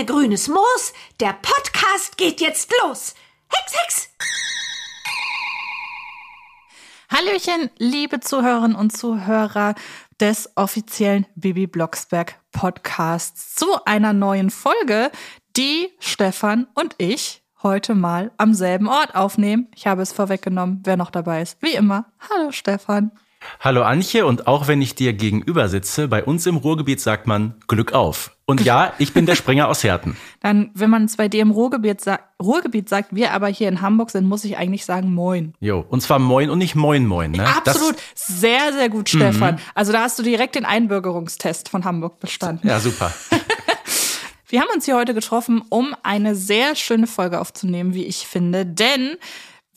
Ene Mene grünes Moos, der Podcast geht jetzt los. Hex, Hex! Hallöchen, liebe Zuhörerinnen und Zuhörer des offiziellen Bibi Blocksberg Podcasts zu einer neuen Folge, die Stefan und ich heute mal am selben Ort aufnehmen. Ich habe es vorweggenommen, wer noch dabei ist. Wie immer. Hallo Stefan. Hallo Antje und auch wenn ich dir gegenüber sitze, bei uns im Ruhrgebiet sagt man Glück auf. Und ja, ich bin der Springer aus Herten. Dann, wenn man es bei dir im Ruhrgebiet, sa Ruhrgebiet sagt, wir aber hier in Hamburg sind, muss ich eigentlich sagen Moin. Jo, und zwar Moin und nicht Moin Moin. Ne? Absolut, das sehr, sehr gut, Stefan. Mhm. Also da hast du direkt den Einbürgerungstest von Hamburg bestanden. Ja, super. wir haben uns hier heute getroffen, um eine sehr schöne Folge aufzunehmen, wie ich finde, denn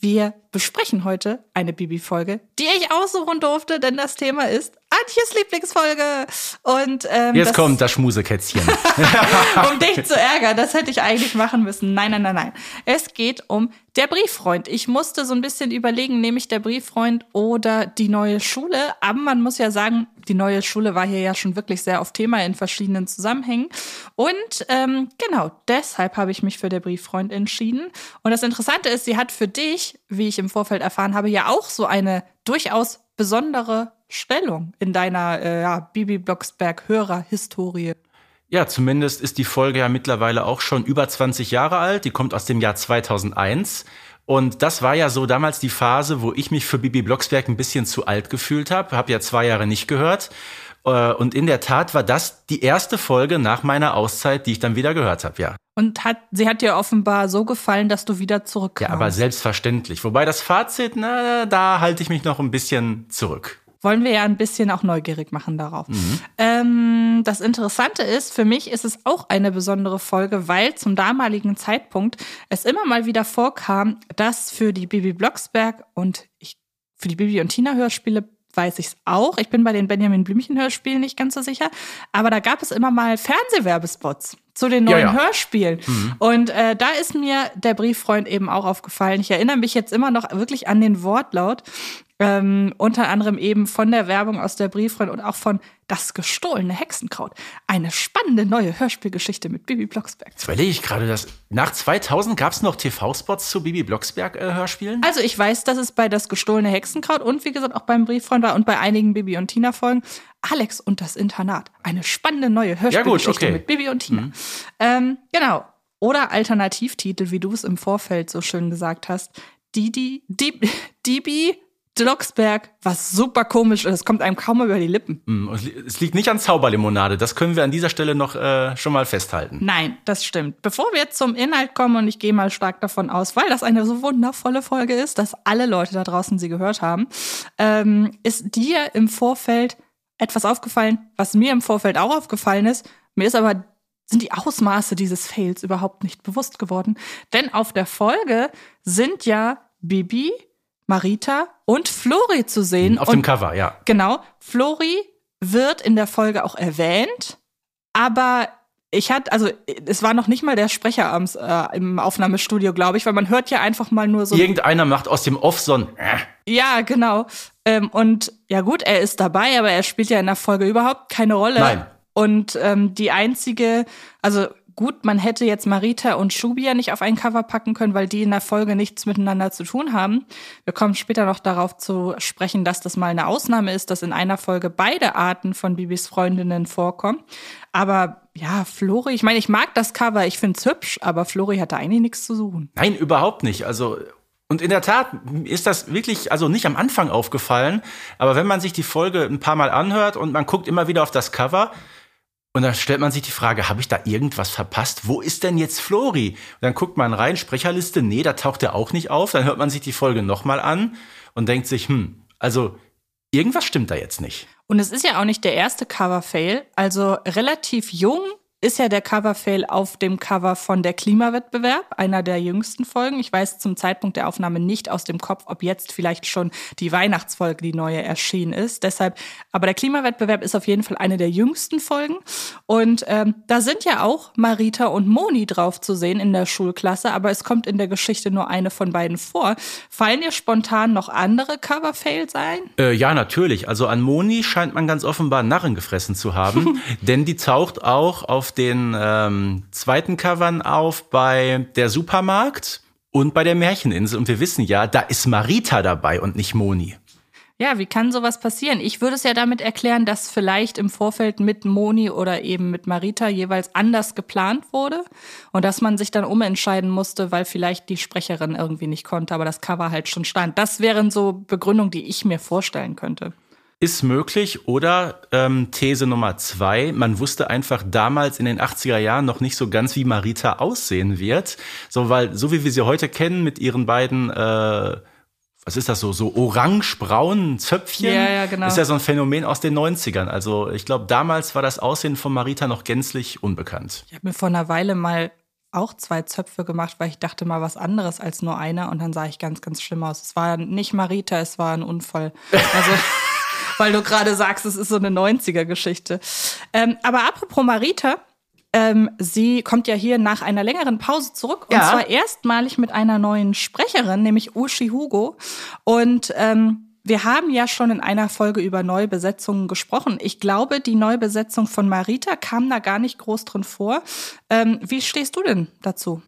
wir besprechen heute eine Bibi-Folge, die ich aussuchen durfte, denn das Thema ist Antjes Lieblingsfolge. Und ähm, jetzt das, kommt das Schmusekätzchen. um dich zu ärgern, das hätte ich eigentlich machen müssen. Nein, nein, nein, nein. Es geht um der Brieffreund. Ich musste so ein bisschen überlegen, nehme ich der Brieffreund oder die neue Schule. Aber man muss ja sagen, die neue Schule war hier ja schon wirklich sehr auf Thema in verschiedenen Zusammenhängen. Und ähm, genau deshalb habe ich mich für der Brieffreund entschieden. Und das Interessante ist, sie hat für dich, wie ich im Vorfeld erfahren habe, ja auch so eine durchaus besondere Stellung in deiner äh, ja, Bibi Blocksberg Hörerhistorie. Ja, zumindest ist die Folge ja mittlerweile auch schon über 20 Jahre alt. Die kommt aus dem Jahr 2001. Und das war ja so damals die Phase, wo ich mich für Bibi Blocksberg ein bisschen zu alt gefühlt habe. Habe ja zwei Jahre nicht gehört. Äh, und in der Tat war das die erste Folge nach meiner Auszeit, die ich dann wieder gehört habe, ja. Und hat, sie hat dir offenbar so gefallen, dass du wieder zurückkamst. Ja, aber selbstverständlich. Wobei das Fazit, na, da halte ich mich noch ein bisschen zurück wollen wir ja ein bisschen auch neugierig machen darauf. Mhm. Ähm, das Interessante ist, für mich ist es auch eine besondere Folge, weil zum damaligen Zeitpunkt es immer mal wieder vorkam, dass für die Bibi Blocksberg und ich, für die Bibi und Tina Hörspiele weiß ich es auch. Ich bin bei den Benjamin Blümchen Hörspielen nicht ganz so sicher. Aber da gab es immer mal Fernsehwerbespots zu den neuen ja, ja. Hörspielen. Mhm. Und äh, da ist mir der Brieffreund eben auch aufgefallen. Ich erinnere mich jetzt immer noch wirklich an den Wortlaut. Ähm, unter anderem eben von der Werbung aus der Brieffreund und auch von Das gestohlene Hexenkraut. Eine spannende neue Hörspielgeschichte mit Bibi Blocksberg. Jetzt überlege ich gerade, dass nach 2000 gab es noch TV-Spots zu Bibi Blocksberg-Hörspielen? Äh, also ich weiß, dass es bei Das gestohlene Hexenkraut und wie gesagt auch beim Brieffreund war und bei einigen Bibi und Tina-Folgen. Alex und das Internat. Eine spannende neue Hörspielgeschichte ja, okay. mit Bibi und Tina. Mhm. Ähm, genau. Oder Alternativtitel, wie du es im Vorfeld so schön gesagt hast. Didi, Dib, Dibi Blocksberg, was super komisch ist. Es kommt einem kaum über die Lippen. Mm, es liegt nicht an Zauberlimonade. Das können wir an dieser Stelle noch äh, schon mal festhalten. Nein, das stimmt. Bevor wir jetzt zum Inhalt kommen, und ich gehe mal stark davon aus, weil das eine so wundervolle Folge ist, dass alle Leute da draußen sie gehört haben, ähm, ist dir im Vorfeld etwas aufgefallen, was mir im Vorfeld auch aufgefallen ist. Mir ist aber sind die Ausmaße dieses Fails überhaupt nicht bewusst geworden. Denn auf der Folge sind ja Bibi, Marita und Flori zu sehen. Auf und, dem Cover, ja. Genau. Flori wird in der Folge auch erwähnt, aber ich hatte, also es war noch nicht mal der Sprecher am, äh, im Aufnahmestudio, glaube ich, weil man hört ja einfach mal nur so. Irgendeiner macht aus dem Off so ein. Äh. Ja, genau. Ähm, und ja gut, er ist dabei, aber er spielt ja in der Folge überhaupt keine Rolle. Nein. Und ähm, die einzige, also Gut, man hätte jetzt Marita und Shubia nicht auf ein Cover packen können, weil die in der Folge nichts miteinander zu tun haben. Wir kommen später noch darauf zu sprechen, dass das mal eine Ausnahme ist, dass in einer Folge beide Arten von Bibis Freundinnen vorkommen. Aber ja, Flori, ich meine, ich mag das Cover, ich find's hübsch, aber Flori hatte eigentlich nichts zu suchen. Nein, überhaupt nicht. Also und in der Tat ist das wirklich, also nicht am Anfang aufgefallen, aber wenn man sich die Folge ein paar Mal anhört und man guckt immer wieder auf das Cover, und dann stellt man sich die Frage, habe ich da irgendwas verpasst? Wo ist denn jetzt Flori? Und dann guckt man rein, Sprecherliste, nee, da taucht er auch nicht auf. Dann hört man sich die Folge nochmal an und denkt sich, hm, also irgendwas stimmt da jetzt nicht. Und es ist ja auch nicht der erste Cover-Fail. Also relativ jung ist ja der Coverfail auf dem Cover von der Klimawettbewerb, einer der jüngsten Folgen. Ich weiß zum Zeitpunkt der Aufnahme nicht aus dem Kopf, ob jetzt vielleicht schon die Weihnachtsfolge, die neue, erschienen ist. Deshalb, aber der Klimawettbewerb ist auf jeden Fall eine der jüngsten Folgen. Und ähm, da sind ja auch Marita und Moni drauf zu sehen in der Schulklasse, aber es kommt in der Geschichte nur eine von beiden vor. Fallen dir spontan noch andere Coverfails ein? Äh, ja, natürlich. Also an Moni scheint man ganz offenbar Narren gefressen zu haben, denn die taucht auch auf den ähm, zweiten Covern auf bei der Supermarkt und bei der Märcheninsel. Und wir wissen ja, da ist Marita dabei und nicht Moni. Ja, wie kann sowas passieren? Ich würde es ja damit erklären, dass vielleicht im Vorfeld mit Moni oder eben mit Marita jeweils anders geplant wurde und dass man sich dann umentscheiden musste, weil vielleicht die Sprecherin irgendwie nicht konnte, aber das Cover halt schon stand. Das wären so Begründungen, die ich mir vorstellen könnte. Ist möglich. Oder ähm, These Nummer zwei, man wusste einfach damals in den 80er Jahren noch nicht so ganz, wie Marita aussehen wird. So, weil, so wie wir sie heute kennen, mit ihren beiden äh, was ist das so, so orange-braunen Zöpfchen? Ja, ja, genau. Ist ja so ein Phänomen aus den 90ern. Also ich glaube, damals war das Aussehen von Marita noch gänzlich unbekannt. Ich habe mir vor einer Weile mal auch zwei Zöpfe gemacht, weil ich dachte mal was anderes als nur einer und dann sah ich ganz, ganz schlimm aus. Es war nicht Marita, es war ein Unfall. Also, weil du gerade sagst, es ist so eine 90er-Geschichte. Ähm, aber apropos Marita, ähm, sie kommt ja hier nach einer längeren Pause zurück und Ja. zwar erstmalig mit einer neuen Sprecherin, nämlich Ushi Hugo. Und ähm, wir haben ja schon in einer Folge über Neubesetzungen gesprochen. Ich glaube, die Neubesetzung von Marita kam da gar nicht groß drin vor. Ähm, wie stehst du denn dazu?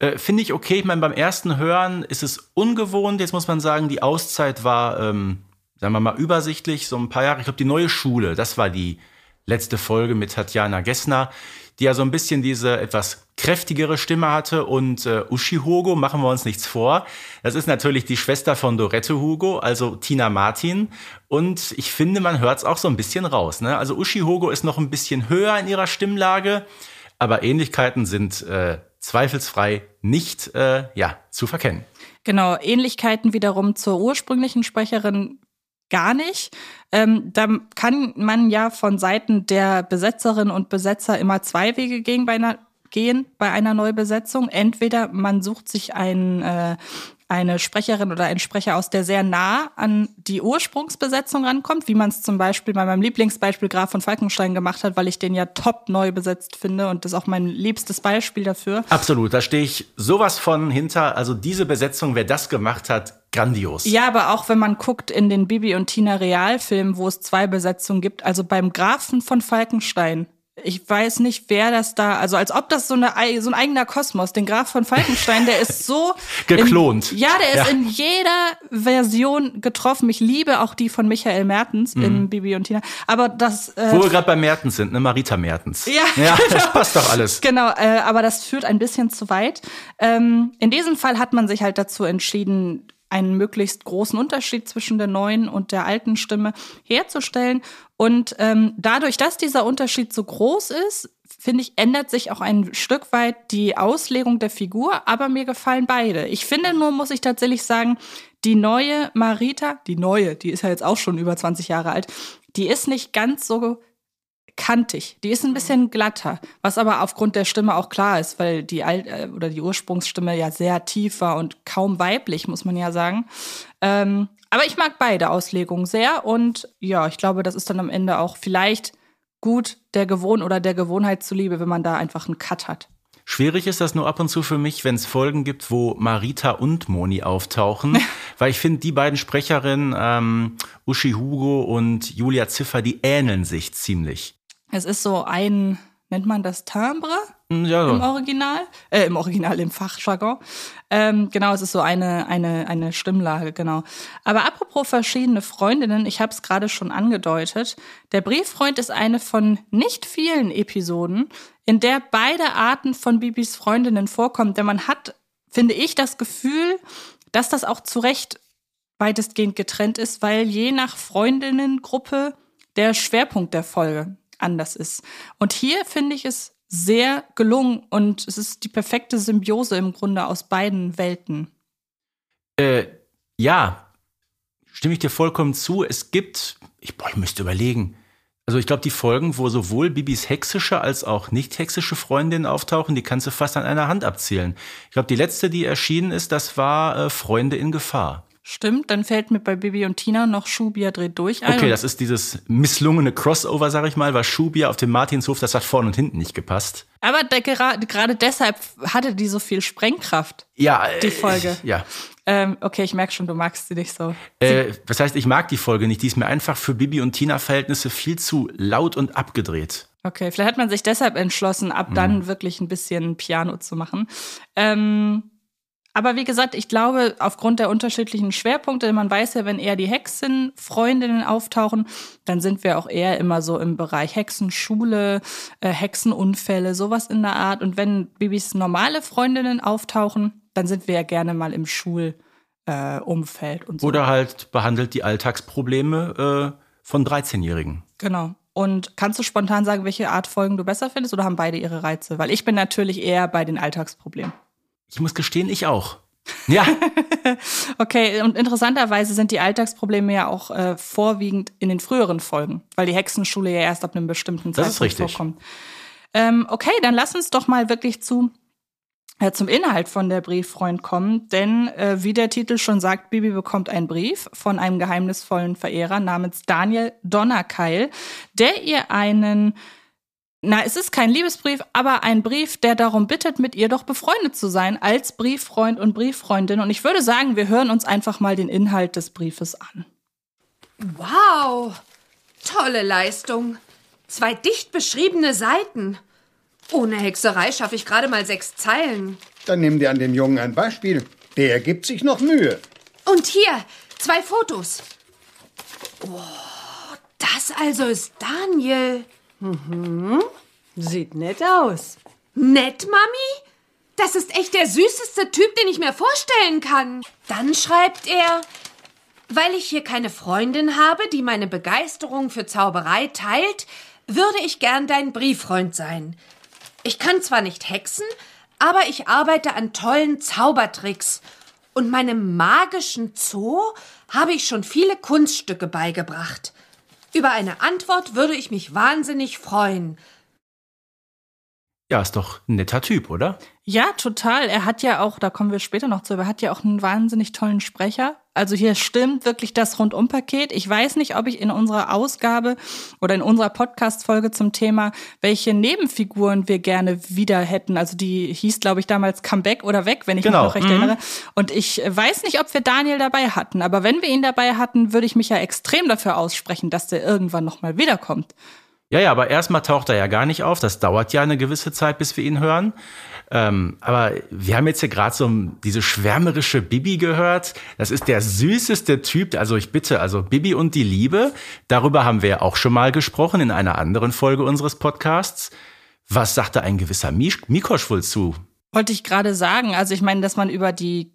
Äh, Finde ich okay. Ich meine, beim ersten Hören ist es ungewohnt. Jetzt muss man sagen, die Auszeit war, ähm, sagen wir mal, übersichtlich, so ein paar Jahre. Ich glaube, die neue Schule, das war die letzte Folge mit Tatjana Gessner, die ja so ein bisschen diese etwas kräftigere Stimme hatte. Und äh, Uschi Hugo, machen wir uns nichts vor, das ist natürlich die Schwester von Dorette Hugo, also Tina Martin. Und ich finde, man hört es auch so ein bisschen raus. Ne? Also Uschi Hugo ist noch ein bisschen höher in ihrer Stimmlage, aber Ähnlichkeiten sind äh, zweifelsfrei nicht äh, ja, zu verkennen. Genau, Ähnlichkeiten wiederum zur ursprünglichen Sprecherin gar nicht. Ähm, da kann man ja von Seiten der Besetzerin und Besetzer immer zwei Wege gehen bei einer, gehen bei einer Neubesetzung. Entweder man sucht sich einen, äh, eine Sprecherin oder einen Sprecher aus, der sehr nah an die Ursprungsbesetzung rankommt, wie man es zum Beispiel bei meinem Lieblingsbeispiel Graf von Falkenstein gemacht hat, weil ich den ja top neu besetzt finde und das ist auch mein liebstes Beispiel dafür. Absolut, da stehe ich sowas von hinter. Also diese Besetzung, wer das gemacht hat, grandios. Ja, aber auch wenn man guckt in den Bibi und Tina Realfilmen, wo es zwei Besetzungen gibt, also beim Grafen von Falkenstein. Ich weiß nicht, wer das da, also als ob das so, eine, ei- so ein eigener Kosmos, den Graf von Falkenstein, der ist so Geklont. In, ja, der ist Ja. in jeder Version getroffen. Ich liebe auch die von Michael Mertens Mhm. in Bibi und Tina. Aber das äh, Wo wir gerade bei Mertens sind, ne? Marita Mertens. Ja, ja das passt doch alles. Genau, äh, aber das führt ein bisschen zu weit. Ähm, in diesem Fall hat man sich halt dazu entschieden, einen möglichst großen Unterschied zwischen der neuen und der alten Stimme herzustellen. Und ähm, dadurch, dass dieser Unterschied so groß ist, finde ich, ändert sich auch ein Stück weit die Auslegung der Figur, aber mir gefallen beide. Ich finde nur, muss ich tatsächlich sagen, die neue Marita, die neue, die ist ja jetzt auch schon über 20 Jahre alt, die ist nicht ganz so kantig. Die ist ein bisschen glatter, was aber aufgrund der Stimme auch klar ist, weil die Alt äh, oder die Ursprungsstimme ja sehr tief war und kaum weiblich, muss man ja sagen. Ähm, aber ich mag beide Auslegungen sehr und ja, ich glaube, das ist dann am Ende auch vielleicht gut der Gewohn oder der Gewohnheit zuliebe, wenn man da einfach einen Cut hat. Schwierig ist das nur ab und zu für mich, wenn es Folgen gibt, wo Marita und Moni auftauchen. weil ich finde, die beiden Sprecherinnen, ähm, Uschi Hugo und Julia Ziffer, die ähneln sich ziemlich. Es ist so ein, nennt man das Timbre? Hm, Ja, im Original, äh, im Original, im Fachjargon. Ähm, genau, es ist so eine, eine, eine Stimmlage, genau. Aber apropos verschiedene Freundinnen, ich habe es gerade schon angedeutet, der Brieffreund ist eine von nicht vielen Episoden, in der beide Arten von Bibis Freundinnen vorkommen, denn man hat, finde ich, das Gefühl, dass das auch zu Recht weitestgehend getrennt ist, weil je nach Freundinnengruppe der Schwerpunkt der Folge anders ist. Und hier finde ich es sehr gelungen und es ist die perfekte Symbiose im Grunde aus beiden Welten. Äh, ja, stimme ich dir vollkommen zu. Es gibt, ich, boah, ich müsste überlegen. Also ich glaube, die Folgen, wo sowohl Bibis hexische als auch nicht hexische Freundinnen auftauchen, die kannst du fast an einer Hand abzählen. Ich glaube, die letzte, die erschienen ist, das war äh, Freunde in Gefahr. Stimmt, dann fällt mir bei Bibi und Tina noch Schubia dreht durch ein. Okay, das ist dieses misslungene Crossover, sag ich mal, weil Schubia auf dem Martinshof, das hat vorne und hinten nicht gepasst. Aber gerade, gerade deshalb hatte die so viel Sprengkraft, Ja, äh, die Folge. Ja. Ähm, okay, ich merke schon, du magst sie nicht so. Äh, das heißt, ich mag die Folge nicht. Die ist mir einfach für Bibi und Tina-Verhältnisse viel zu laut und abgedreht. Okay, vielleicht hat man sich deshalb entschlossen, ab dann wirklich ein bisschen Piano zu machen. Ähm, aber wie gesagt, ich glaube, aufgrund der unterschiedlichen Schwerpunkte, man weiß ja, wenn eher die Hexenfreundinnen auftauchen, dann sind wir auch eher immer so im Bereich Hexenschule, äh, Hexenunfälle, sowas in der Art. Und wenn Bibis normale Freundinnen auftauchen, dann sind wir ja gerne mal im Schulumfeld äh, und so. Oder halt behandelt die Alltagsprobleme äh, von 13-Jährigen. Genau. Und kannst du spontan sagen, welche Art Folgen du besser findest oder haben beide ihre Reize? Weil ich bin natürlich eher bei den Alltagsproblemen. Ich muss gestehen, ich auch. Ja, Okay, und interessanterweise sind die Alltagsprobleme ja auch äh, vorwiegend in den früheren Folgen, weil die Hexenschule ja erst ab einem bestimmten Das ist Zeitpunkt richtig. vorkommt. Ähm, okay, dann lass uns doch mal wirklich zu äh, zum Inhalt von der Brieffreund kommen, denn äh, wie der Titel schon sagt, Bibi bekommt einen Brief von einem geheimnisvollen Verehrer namens Daniel Donnerkeil, der ihr einen na, es ist kein Liebesbrief, aber ein Brief, der darum bittet, mit ihr doch befreundet zu sein als Brieffreund und Brieffreundin. Und ich würde sagen, wir hören uns einfach mal den Inhalt des Briefes an. Wow, tolle Leistung. Zwei dicht beschriebene Seiten. Ohne Hexerei schaffe ich gerade mal sechs Zeilen. Dann nimm dir an dem Jungen ein Beispiel. Der gibt sich noch Mühe. Und hier, zwei Fotos. Oh, das also ist Daniel. Sieht nett aus. Nett, Mami? Das ist echt der süßeste Typ, den ich mir vorstellen kann. Dann schreibt er, weil ich hier keine Freundin habe, die meine Begeisterung für Zauberei teilt, würde ich gern dein Brieffreund sein. Ich kann zwar nicht hexen, aber ich arbeite an tollen Zaubertricks. Und meinem magischen Zoo habe ich schon viele Kunststücke beigebracht. Über eine Antwort würde ich mich wahnsinnig freuen. ja, ist doch ein netter Typ, oder? Ja, total. Er hat ja auch, da kommen wir später noch zu, aber er hat ja auch einen wahnsinnig tollen Sprecher. Also hier stimmt wirklich das Rundumpaket. Ich weiß nicht, ob ich in unserer Ausgabe oder in unserer Podcast-Folge zum Thema, welche Nebenfiguren wir gerne wieder hätten. Also die hieß, glaube ich, damals Comeback oder Weg, wenn ich Genau, mich noch recht mhm. erinnere. Und ich weiß nicht, ob wir Daniel dabei hatten. Aber wenn wir ihn dabei hatten, würde ich mich ja extrem dafür aussprechen, dass der irgendwann nochmal wiederkommt. Ja, ja, aber erstmal taucht er ja gar nicht auf. Das dauert ja eine gewisse Zeit, bis wir ihn hören. Ähm, aber wir haben jetzt hier gerade so diese schwärmerische Bibi gehört. Das ist der süßeste Typ. Also ich bitte, also Bibi und die Liebe. Darüber haben wir auch schon mal gesprochen in einer anderen Folge unseres Podcasts. Was sagte ein gewisser Mikosch wohl zu? Wollte ich gerade sagen. Also ich meine, dass man über die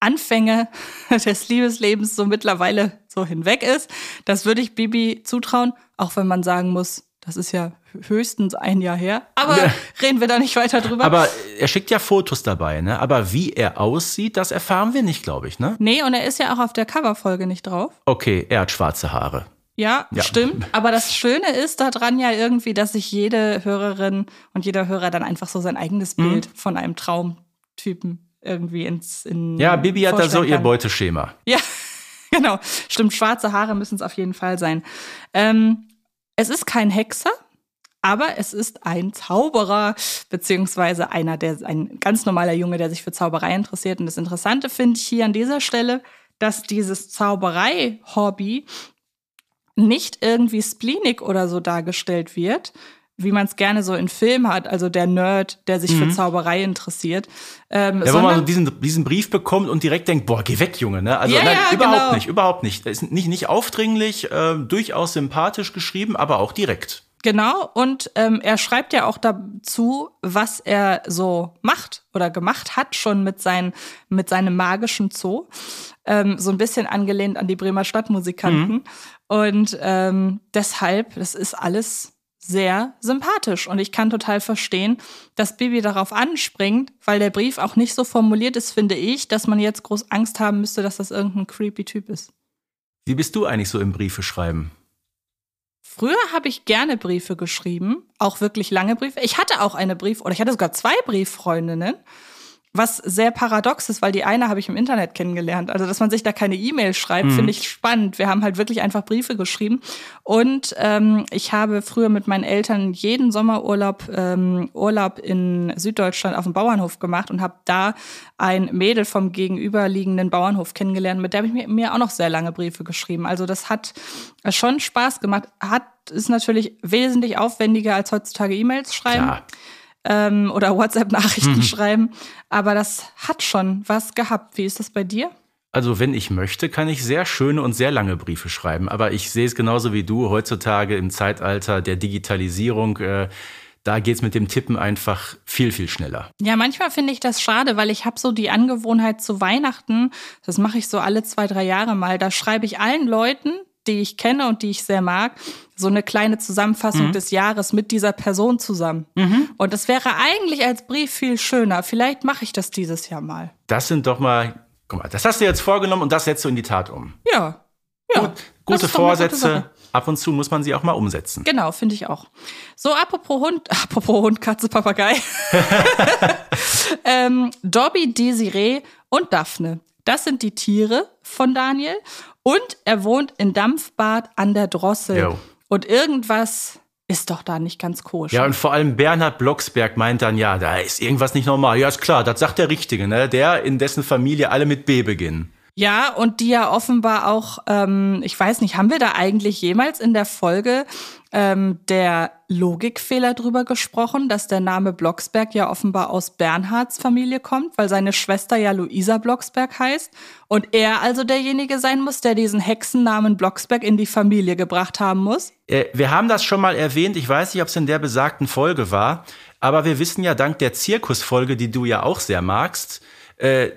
Anfänge des Liebeslebens so mittlerweile so hinweg ist, das würde ich Bibi zutrauen, auch wenn man sagen muss, das ist ja höchstens ein Jahr her. Aber Ja. reden wir da nicht weiter drüber. Aber er schickt ja Fotos dabei, ne? Aber wie er aussieht, das erfahren wir nicht, glaube ich, ne? nee, und er ist ja auch auf der Coverfolge nicht drauf. Okay, er hat schwarze Haare. Ja, Ja. stimmt. Aber das Schöne ist daran ja irgendwie, dass sich jede Hörerin und jeder Hörer dann einfach so sein eigenes Mhm. Bild von einem Traumtypen irgendwie ins in Ja, Bibi hat da so vorstellen ihr kann. Beuteschema. Ja, genau. Stimmt, schwarze Haare müssen es auf jeden Fall sein. Ähm, es ist kein Hexer, aber es ist ein Zauberer, beziehungsweise einer, der ein ganz normaler Junge, der sich für Zauberei interessiert. Und das Interessante finde ich hier an dieser Stelle, dass dieses Zauberei-Hobby nicht irgendwie spleenig oder so dargestellt wird, wie man es gerne so in Filmen hat, also der Nerd, der sich für Zauberei interessiert. Ähm, Mhm. Ja, wo man so diesen, diesen Brief bekommt und direkt denkt, boah, geh weg, Junge, ne? Also Ja, nein, ja, überhaupt genau. nicht, überhaupt nicht. Ist nicht, nicht aufdringlich, äh, durchaus sympathisch geschrieben, aber auch direkt. Genau, und ähm, er schreibt ja auch dazu, was er so macht oder gemacht hat schon mit, sein, mit seinem magischen Zoo. Ähm, so ein bisschen angelehnt an die Bremer Stadtmusikanten. Und ähm, deshalb, das ist alles sehr sympathisch. Und ich kann total verstehen, dass Bibi darauf anspringt, weil der Brief auch nicht so formuliert ist, finde ich, dass man jetzt groß Angst haben müsste, dass das irgendein creepy Typ ist. Wie bist du eigentlich so im Briefe schreiben? Früher habe ich gerne Briefe geschrieben, auch wirklich lange Briefe. Ich hatte auch eine Brief oder ich hatte sogar zwei Brieffreundinnen, was sehr paradox ist, weil die eine habe ich im Internet kennengelernt. Also, dass man sich da keine E-Mail schreibt, finde ich spannend. Wir haben halt wirklich einfach Briefe geschrieben. Und ähm, ich habe früher mit meinen Eltern jeden Sommerurlaub ähm, Urlaub in Süddeutschland auf dem Bauernhof gemacht und habe da ein Mädel vom gegenüberliegenden Bauernhof kennengelernt, mit der habe ich mir, mir auch noch sehr lange Briefe geschrieben. Also das hat schon Spaß gemacht. Hat ist natürlich wesentlich aufwendiger als heutzutage E-Mails schreiben Klar. Ähm, oder WhatsApp-Nachrichten schreiben. Aber das hat schon was gehabt. Wie ist das bei dir? Also, wenn ich möchte, kann ich sehr schöne und sehr lange Briefe schreiben. Aber ich sehe es genauso wie du heutzutage im Zeitalter der Digitalisierung. Äh, da geht's mit dem Tippen einfach viel, viel schneller. Ja, manchmal finde ich das schade, weil ich habe so die Angewohnheit zu Weihnachten, das mache ich so alle zwei, drei Jahre mal, da schreibe ich allen Leuten, die ich kenne und die ich sehr mag, so eine kleine Zusammenfassung Mhm. des Jahres mit dieser Person zusammen. Und das wäre eigentlich als Brief viel schöner. Vielleicht mache ich das dieses Jahr mal. Das sind doch mal, guck mal, das hast du jetzt vorgenommen und das setzt du in die Tat um. Ja. Ja. Gut, gute Vorsätze. Ab und zu muss man sie auch mal umsetzen. Genau, finde ich auch. So, apropos Hund, apropos Hund, Katze, Papagei. ähm, Dobby, Desiree und Daphne. Das sind die Tiere von Daniel. Und er wohnt in Dampfbad an der Drossel. Jo. Und irgendwas ist doch da nicht ganz koscher. Ja, und vor allem Bernhard Blocksberg meint dann, ja, da ist irgendwas nicht normal. Ja, ist klar, das sagt der Richtige, ne? Der, in dessen Familie alle mit B beginnen. Ja, und die ja offenbar auch, ähm, ich weiß nicht, haben wir da eigentlich jemals in der Folge ähm, der Logikfehler drüber gesprochen, dass der Name Blocksberg ja offenbar aus Bernhards Familie kommt, weil seine Schwester ja Luisa Blocksberg heißt und er also derjenige sein muss, der diesen Hexennamen Blocksberg in die Familie gebracht haben muss? Äh, wir haben das schon mal erwähnt, ich weiß nicht, ob es in der besagten Folge war, aber wir wissen ja dank der Zirkusfolge, die du ja auch sehr magst,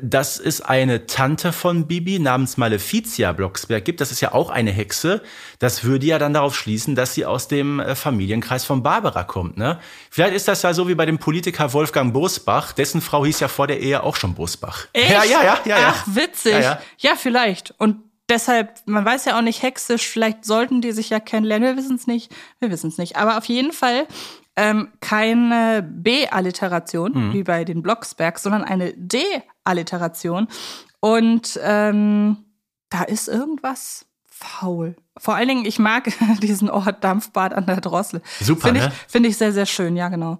dass es eine Tante von Bibi namens Maleficia Blocksberg gibt. Das ist ja auch eine Hexe. Das würde ja dann darauf schließen, dass sie aus dem äh, Familienkreis von Barbara kommt. Ne? Vielleicht ist das ja so wie bei dem Politiker Wolfgang Bosbach. Dessen Frau hieß ja vor der Ehe auch schon Bosbach. Echt? Ja, ja, ja, ja. ja. Ach, witzig. Ja, Ja, ja. vielleicht. Und deshalb, man weiß ja auch nicht hexisch, vielleicht sollten die sich ja kennenlernen. Wir wissen es nicht. Wir wissen es nicht. Aber auf jeden Fall ähm, keine B-Alliteration, Mhm. wie bei den Blocksbergs, sondern eine D-Alliteration. Und ähm, da ist irgendwas faul. Vor allen Dingen, ich mag diesen Ort Dampfbad an der Drossel. Super, Finde ne? ich, finde ich sehr, sehr schön, ja, genau.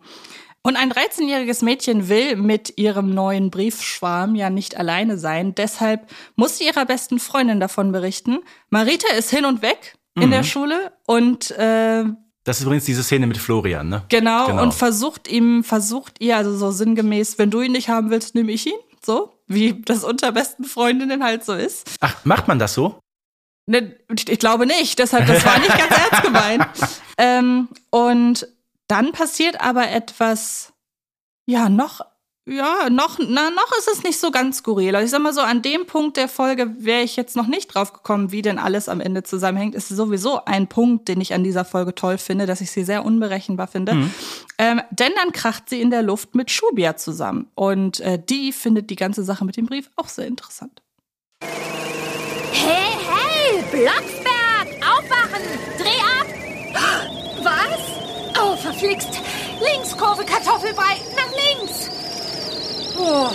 Und ein 13-jähriges Mädchen will mit ihrem neuen Briefschwarm ja nicht alleine sein. Deshalb muss sie ihrer besten Freundin davon berichten. Marita ist hin und weg in Mhm. der Schule und äh, Das ist übrigens diese Szene mit Florian, ne? genau, Genau. und versucht ihm, versucht ihr, also so sinngemäß, wenn du ihn nicht haben willst, nehme ich ihn. So, wie das unter besten Freundinnen halt so ist. Ach, macht man das so? Ne, ich glaube nicht, deshalb, das war nicht ganz ernst gemeint. Ähm, und dann passiert aber etwas, ja, noch, ja, noch, na, noch ist es nicht so ganz skurril. Also ich sag mal so, an dem Punkt der Folge wäre ich jetzt noch nicht drauf gekommen, wie denn alles am Ende zusammenhängt. Ist sowieso ein Punkt, den ich an dieser Folge toll finde, dass ich sie sehr unberechenbar finde. Ähm, denn dann kracht sie in der Luft mit Shubia zusammen. Und äh, die findet die ganze Sache mit dem Brief auch sehr interessant. Hey, hey, Blocksberg, aufwachen, dreh ab. Was? Oh, verflixt. Linkskurve, Kartoffelbrei, nach links. Oh,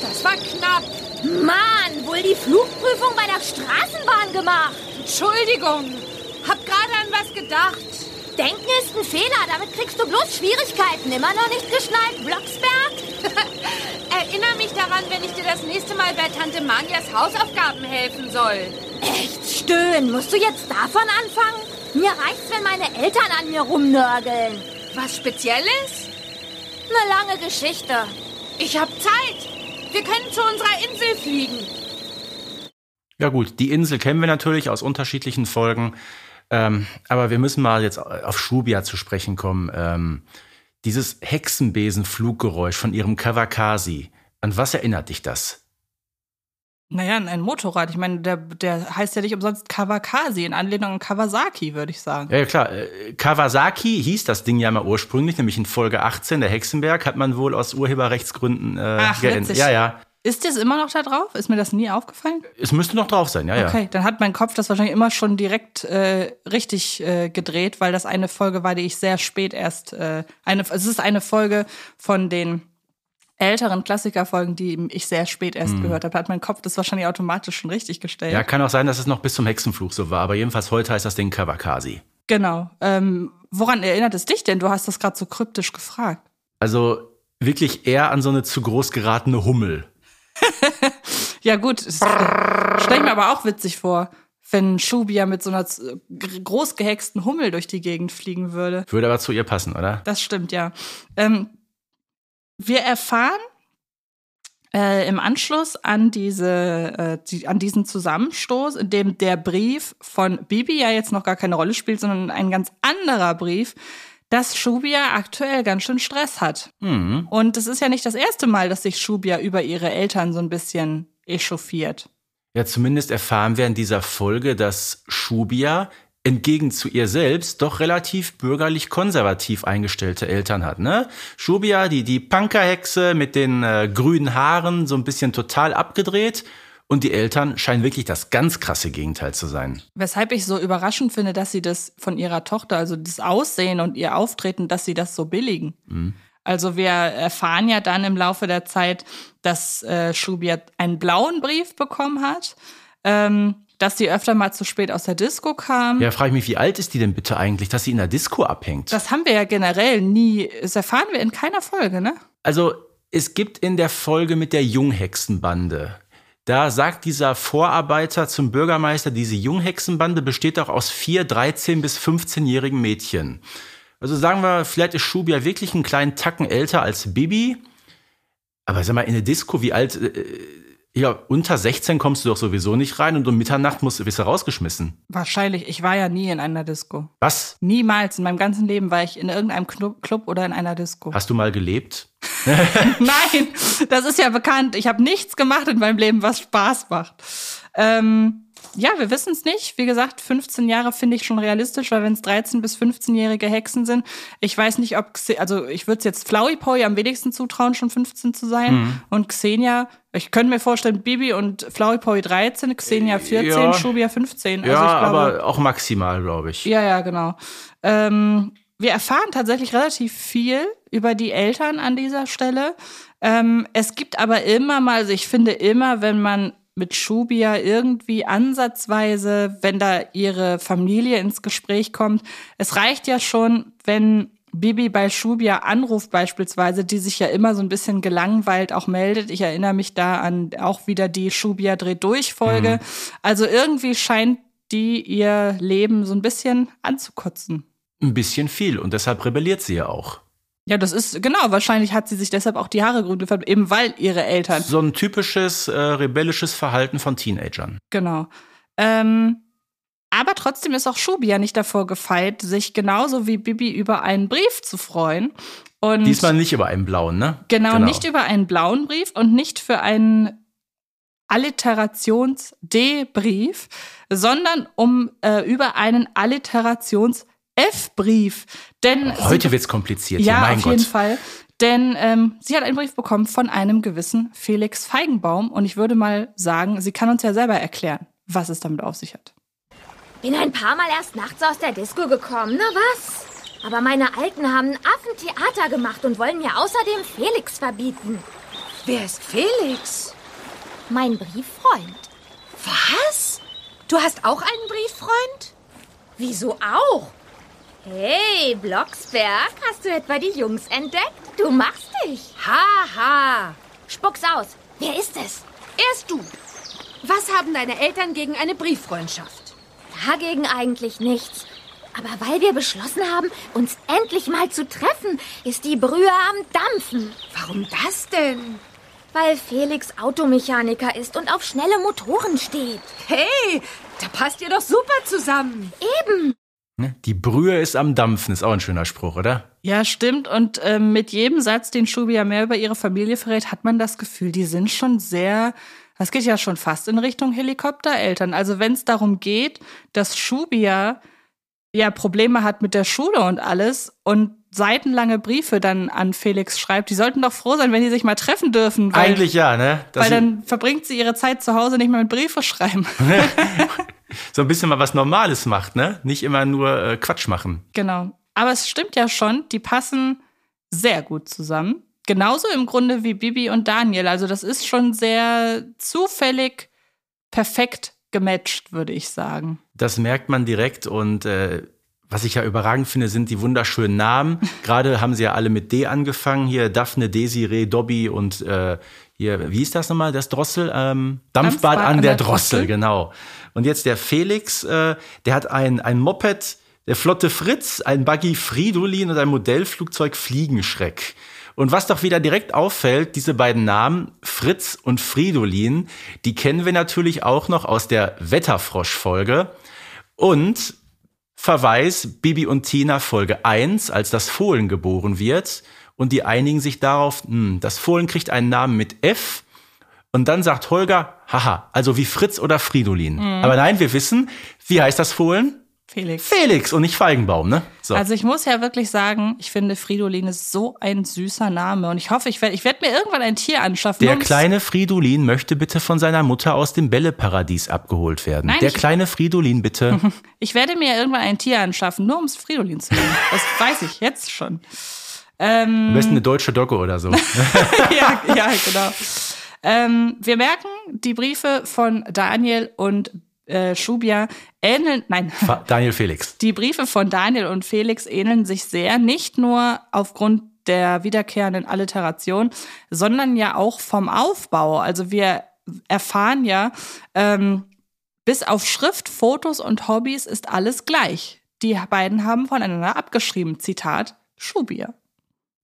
das war knapp. Mann, wohl die Flugprüfung bei der Straßenbahn gemacht. Entschuldigung. Hab gerade an was gedacht. Denken ist ein Fehler, damit kriegst du bloß Schwierigkeiten. Immer noch nicht geschnallt, Blocksberg? Erinnere mich daran, wenn ich dir das nächste Mal bei Tante Manias Hausaufgaben helfen soll. Echt stöhnen, musst du jetzt davon anfangen? Mir reicht's, wenn meine Eltern an mir rumnörgeln. Was Spezielles? Eine lange Geschichte. Ich hab Zeit. Wir können zu unserer Insel fliegen. Ja gut, die Insel kennen wir natürlich aus unterschiedlichen Folgen. Ähm, aber wir müssen mal jetzt auf Shubia zu sprechen kommen. Ähm, dieses Hexenbesen-Fluggeräusch von ihrem Kawakasi. An was erinnert dich das? Naja, ein Motorrad. Ich meine, der, der heißt ja nicht umsonst Kawakasi, in Anlehnung an Kawasaki, würde ich sagen. Ja, klar. Äh, Kawasaki hieß das Ding ja mal ursprünglich, nämlich in Folge 18, der Hexenberg, hat man wohl aus Urheberrechtsgründen äh, Ach, geändert. witzig. Ja, ja. Ist das immer noch da drauf? Ist mir das nie aufgefallen? Es müsste noch drauf sein, ja, ja. Okay, dann hat mein Kopf das wahrscheinlich immer schon direkt äh, richtig äh, gedreht, weil das eine Folge war, die ich sehr spät erst äh, eine. Es ist eine Folge von den älteren Klassikerfolgen, die ich sehr spät erst gehört habe. Hat mein Kopf das wahrscheinlich automatisch schon richtig gestellt. Mhm. Ja, kann auch sein, dass es noch bis zum Hexenfluch so war, aber jedenfalls heute heißt das Ding Kawakasi. Genau. Ähm, woran erinnert es dich denn? Du hast das gerade so kryptisch gefragt. Also wirklich eher an so eine zu groß geratene Hummel. Ja, gut. Stell ich mir aber auch witzig vor. wenn Shubia mit so einer groß gehexten Hummel durch die Gegend fliegen würde. Würde aber zu ihr passen, oder? Das stimmt, ja. Ähm, wir erfahren äh, im Anschluss an diese, äh, die, an diesen Zusammenstoß, in dem der Brief von Bibi ja jetzt noch gar keine Rolle spielt, sondern ein ganz anderer Brief, dass Shubia aktuell ganz schön Stress hat. Mhm. Und es ist ja nicht das erste Mal, dass sich Shubia über ihre Eltern so ein bisschen echauffiert. Ja, zumindest erfahren wir in dieser Folge, dass Shubia entgegen zu ihr selbst doch relativ bürgerlich konservativ eingestellte Eltern hat, ne? Shubia, die, die Punkerhexe mit den äh, grünen Haaren, so ein bisschen total abgedreht. Und die Eltern scheinen wirklich das ganz krasse Gegenteil zu sein. Weshalb ich so überraschend finde, dass sie das von ihrer Tochter, also das Aussehen und ihr Auftreten, dass sie das so billigen. Also wir erfahren ja dann im Laufe der Zeit, dass äh, Shubia einen blauen Brief bekommen hat, ähm, dass sie öfter mal zu spät aus der Disco kam. Ja, frage ich mich, wie alt ist die denn bitte eigentlich, dass sie in der Disco abhängt? Das haben wir ja generell nie, das erfahren wir in keiner Folge, ne? Also, es gibt in der Folge mit der Junghexenbande, da sagt dieser Vorarbeiter zum Bürgermeister, diese Junghexenbande besteht auch aus vier 13- bis 15-jährigen Mädchen. Also sagen wir, vielleicht ist Shubia wirklich einen kleinen Tacken älter als Bibi. Aber sag mal, in eine Disco, wie alt? Äh, ja, unter 16 kommst du doch sowieso nicht rein und um Mitternacht musst, wirst du rausgeschmissen. Wahrscheinlich, ich war ja nie in einer Disco. Was? Niemals in meinem ganzen Leben war ich in irgendeinem Club Club oder in einer Disco. Hast du mal gelebt? Nein, das ist ja bekannt. Ich habe nichts gemacht in meinem Leben, was Spaß macht. Ähm, ja, wir wissen es nicht. Wie gesagt, 15 Jahre finde ich schon realistisch, weil wenn es 13- bis 15-jährige Hexen sind, ich weiß nicht, ob, Xe- also ich würde es jetzt Flowey Poy am wenigsten zutrauen, schon 15 zu sein. Und Xenia, ich könnte mir vorstellen, Bibi und Flowey Poy 13, Xenia 14, Ja. Shubia 15. ja, also ich glaube, aber auch maximal, glaube ich. ja, ja, genau. Ähm, wir erfahren tatsächlich relativ viel über die Eltern an dieser Stelle. Ähm, es gibt aber immer mal, also ich finde immer, wenn man mit Shubia irgendwie ansatzweise, wenn da ihre Familie ins Gespräch kommt, es reicht ja schon, wenn Bibi bei Shubia anruft beispielsweise, die sich ja immer so ein bisschen gelangweilt auch meldet. Ich erinnere mich da an auch wieder die Shubia dreht durch Folge. Also irgendwie scheint die ihr Leben so ein bisschen anzukotzen. Ein bisschen viel und deshalb rebelliert sie ja auch. Ja, das ist genau. Wahrscheinlich hat sie sich deshalb auch die Haare grün gefärbt, eben weil ihre Eltern. So ein typisches äh, rebellisches Verhalten von Teenagern. Genau. Ähm, aber trotzdem ist auch Shubia nicht davor gefeit, sich genauso wie Bibi über einen Brief zu freuen. Und Diesmal nicht über einen blauen, ne? genau, nicht über einen blauen Brief und nicht für einen Alliterations-D-Brief, sondern um äh, über einen Alliterations-F-Brief. Denn sie Heute wird's kompliziert Ja, mein auf Gott. jeden Fall. Denn ähm, sie hat einen Brief bekommen von einem gewissen Felix Feigenbaum. Und ich würde mal sagen, sie kann uns ja selber erklären, was es damit auf sich hat. Bin ein paar Mal erst nachts aus der Disco gekommen, na was? Aber meine Alten haben Affentheater gemacht und wollen mir außerdem Felix verbieten. Wer ist Felix? Mein Brieffreund. Was? Du hast auch einen Brieffreund? Wieso auch? Hey, Blocksberg, hast du etwa die Jungs entdeckt? Du machst dich. Haha. Spuck's aus. Wer ist es? Erst du. Was haben deine Eltern gegen eine Brieffreundschaft? Dagegen eigentlich nichts. Aber weil wir beschlossen haben, uns endlich mal zu treffen, ist die Brühe am Dampfen. Warum das denn? Weil Felix Automechaniker ist und auf schnelle Motoren steht. Hey, da passt ihr doch super zusammen. Eben. Ne? Die Brühe ist am Dampfen, ist auch ein schöner Spruch, oder? Ja, stimmt. Und ähm, mit jedem Satz, den Shubia mehr über ihre Familie verrät, hat man das Gefühl, die sind schon sehr. Das geht ja schon fast in Richtung Helikoptereltern. Also wenn es darum geht, dass Shubia ja Probleme hat mit der Schule und alles und seitenlange Briefe dann an Felix schreibt, die sollten doch froh sein, wenn die sich mal treffen dürfen. Weil, Eigentlich ja, ne? Dass weil dann verbringt sie ihre Zeit zu Hause nicht mehr mit Briefe schreiben. so ein bisschen mal was Normales macht, ne? Nicht immer nur äh, Quatsch machen. Genau. Aber es stimmt ja schon, die passen sehr gut zusammen. Genauso im Grunde wie Bibi und Daniel. Also das ist schon sehr zufällig perfekt gematcht, würde ich sagen. Das merkt man direkt und äh, was ich ja überragend finde, sind die wunderschönen Namen. Gerade haben sie ja alle mit D angefangen. Hier Daphne, Desiree, Dobby und äh, hier, wie ist das nochmal, das Drossel? Ähm, Dampfbad, Dampfbad an der, der Drossel, Drossel, genau. Und jetzt der Felix, äh, der hat ein, ein Moped, der Flotte Fritz, ein Buggy Fridolin und ein Modellflugzeug Fliegenschreck. Und was doch wieder direkt auffällt, diese beiden Namen, Fritz und Fridolin, die kennen wir natürlich auch noch aus der Wetterfrosch-Folge. Und Verweis Bibi und Tina Folge 1, als das Fohlen geboren wird. Und die einigen sich darauf, hm, das Fohlen kriegt einen Namen mit F. Und dann sagt Holger, haha, also wie Fritz oder Fridolin. Mhm. Aber nein, wir wissen, wie heißt das Fohlen? Felix. Felix und nicht Feigenbaum, ne? So. Also ich muss ja wirklich sagen, ich finde Fridolin ist so ein süßer Name und ich hoffe, ich werde ich werd mir irgendwann ein Tier anschaffen. Der kleine Fridolin möchte bitte von seiner Mutter aus dem Bälleparadies abgeholt werden. Nein, Der kleine Fridolin bitte. Ich werde mir irgendwann ein Tier anschaffen, nur ums Fridolin zu nehmen. Das weiß ich jetzt schon. Ähm, Am besten eine deutsche Dogge oder so. ja, ja, genau. Ähm, wir merken, die Briefe von Daniel und äh, Schubia ähneln, nein. Daniel Felix. Die Briefe von Daniel und Felix ähneln sich sehr, nicht nur aufgrund der wiederkehrenden Alliteration, sondern ja auch vom Aufbau. Also wir erfahren ja, ähm, bis auf Schrift, Fotos und Hobbys ist alles gleich. Die beiden haben voneinander abgeschrieben. Zitat Schubia.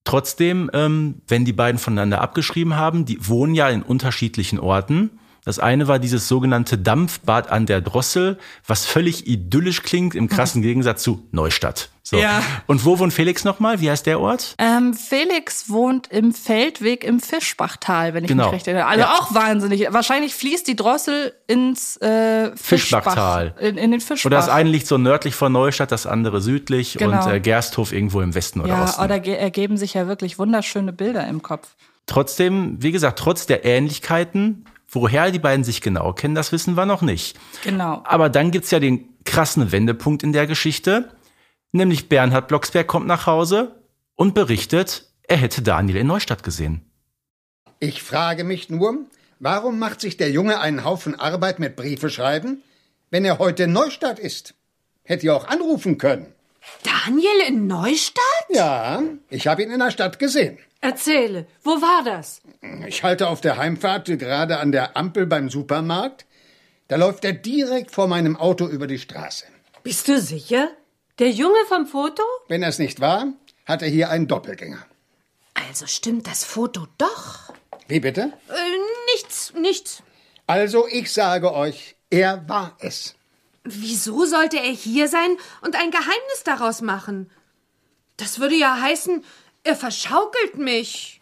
Trotzdem, ähm, wenn die beiden voneinander abgeschrieben haben, die wohnen ja in unterschiedlichen Orten. Das eine war dieses sogenannte Dampfbad an der Drossel, was völlig idyllisch klingt, im krassen Gegensatz zu Neustadt. So. Ja. Und wo wohnt Felix nochmal? Wie heißt der Ort? Ähm, Felix wohnt im Feldweg im Fischbachtal, wenn ich genau. mich recht erinnere. Also ja. auch wahnsinnig. Wahrscheinlich fließt die Drossel ins äh, Fischbach, Fischbachtal. In, in, den Fischbach. Oder das eine liegt so nördlich von Neustadt, das andere südlich genau. und äh, Gersthof irgendwo im Westen oder ja, Osten. Ja, da ergeben sich ja wirklich wunderschöne Bilder im Kopf. Trotzdem, wie gesagt, trotz der Ähnlichkeiten Woher die beiden sich genau kennen, das wissen wir noch nicht. Genau. Aber dann gibt's ja den krassen Wendepunkt in der Geschichte, nämlich Bernhard Blocksberg kommt nach Hause und berichtet, er hätte Daniel in Neustadt gesehen. Ich frage mich nur, warum macht sich der Junge einen Haufen Arbeit mit Briefe schreiben, wenn er heute in Neustadt ist? Hätte ja auch anrufen können. Daniel in Neustadt? Ja, ich habe ihn in der Stadt gesehen. Erzähle, wo war das? Ich halte auf der Heimfahrt gerade an der Ampel beim Supermarkt. Da läuft er direkt vor meinem Auto über die Straße. Bist du sicher? Der Junge vom Foto? Wenn er es nicht war, hat er hier einen Doppelgänger. Also stimmt das Foto doch. Wie bitte? Äh, nichts, nichts. Also ich sage euch, er war es. Wieso sollte er hier sein und ein Geheimnis daraus machen? Das würde ja heißen, er verschaukelt mich.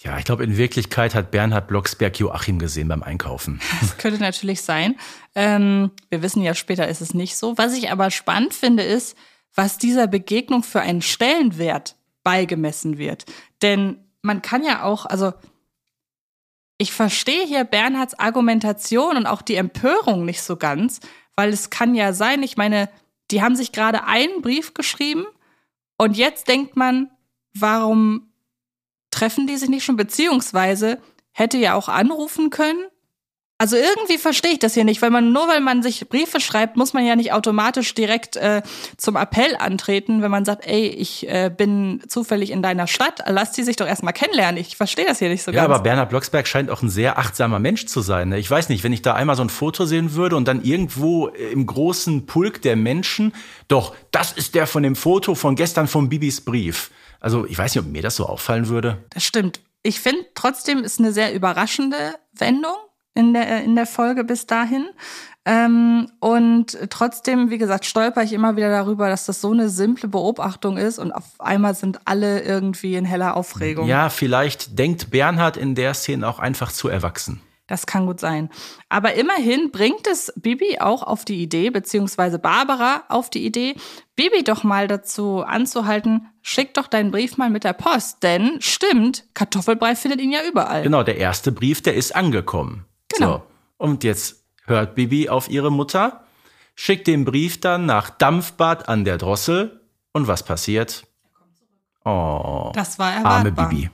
Ja, ich glaube, in Wirklichkeit hat Bernhard Blocksberg Joachim gesehen beim Einkaufen. Das könnte natürlich sein. Ähm, wir wissen ja später ist es nicht so. Was ich aber spannend finde, ist, was dieser Begegnung für einen Stellenwert beigemessen wird. Denn man kann ja auch, also ich verstehe hier Bernhards Argumentation und auch die Empörung nicht so ganz, weil es kann ja sein, ich meine, die haben sich gerade einen Brief geschrieben und jetzt denkt man, warum treffen die sich nicht schon? Beziehungsweise hätte ja auch anrufen können. Also irgendwie verstehe ich das hier nicht, weil man nur weil man sich Briefe schreibt, muss man ja nicht automatisch direkt äh, zum Appell antreten, wenn man sagt, ey, ich äh, bin zufällig in deiner Stadt, lass die sich doch erstmal kennenlernen. Ich verstehe das hier nicht so ja, ganz. Ja, aber Bernhard Blocksberg scheint auch ein sehr achtsamer Mensch zu sein. Ne? Ich weiß nicht, wenn ich da einmal so ein Foto sehen würde und dann irgendwo im großen Pulk der Menschen, doch, das ist der von dem Foto von gestern vom Bibis Brief. Also ich weiß nicht, ob mir das so auffallen würde. Das stimmt. Ich finde trotzdem ist eine sehr überraschende Wendung in der, in der Folge bis dahin. Ähm, und trotzdem, wie gesagt, stolper ich immer wieder darüber, dass das so eine simple Beobachtung ist und auf einmal sind alle irgendwie in heller Aufregung. Ja, vielleicht denkt Bernhard in der Szene auch einfach zu erwachsen. Das kann gut sein. Aber immerhin bringt es Bibi auch auf die Idee, beziehungsweise Barbara auf die Idee, Bibi doch mal dazu anzuhalten, schick doch deinen Brief mal mit der Post. Denn stimmt, Kartoffelbrei findet ihn ja überall. Genau, der erste Brief, der ist angekommen. Genau. So. Und jetzt hört Bibi auf ihre Mutter, schickt den Brief dann nach Dampfbad an der Drossel. Und was passiert? Oh, das war erwartbar. arme Bibi.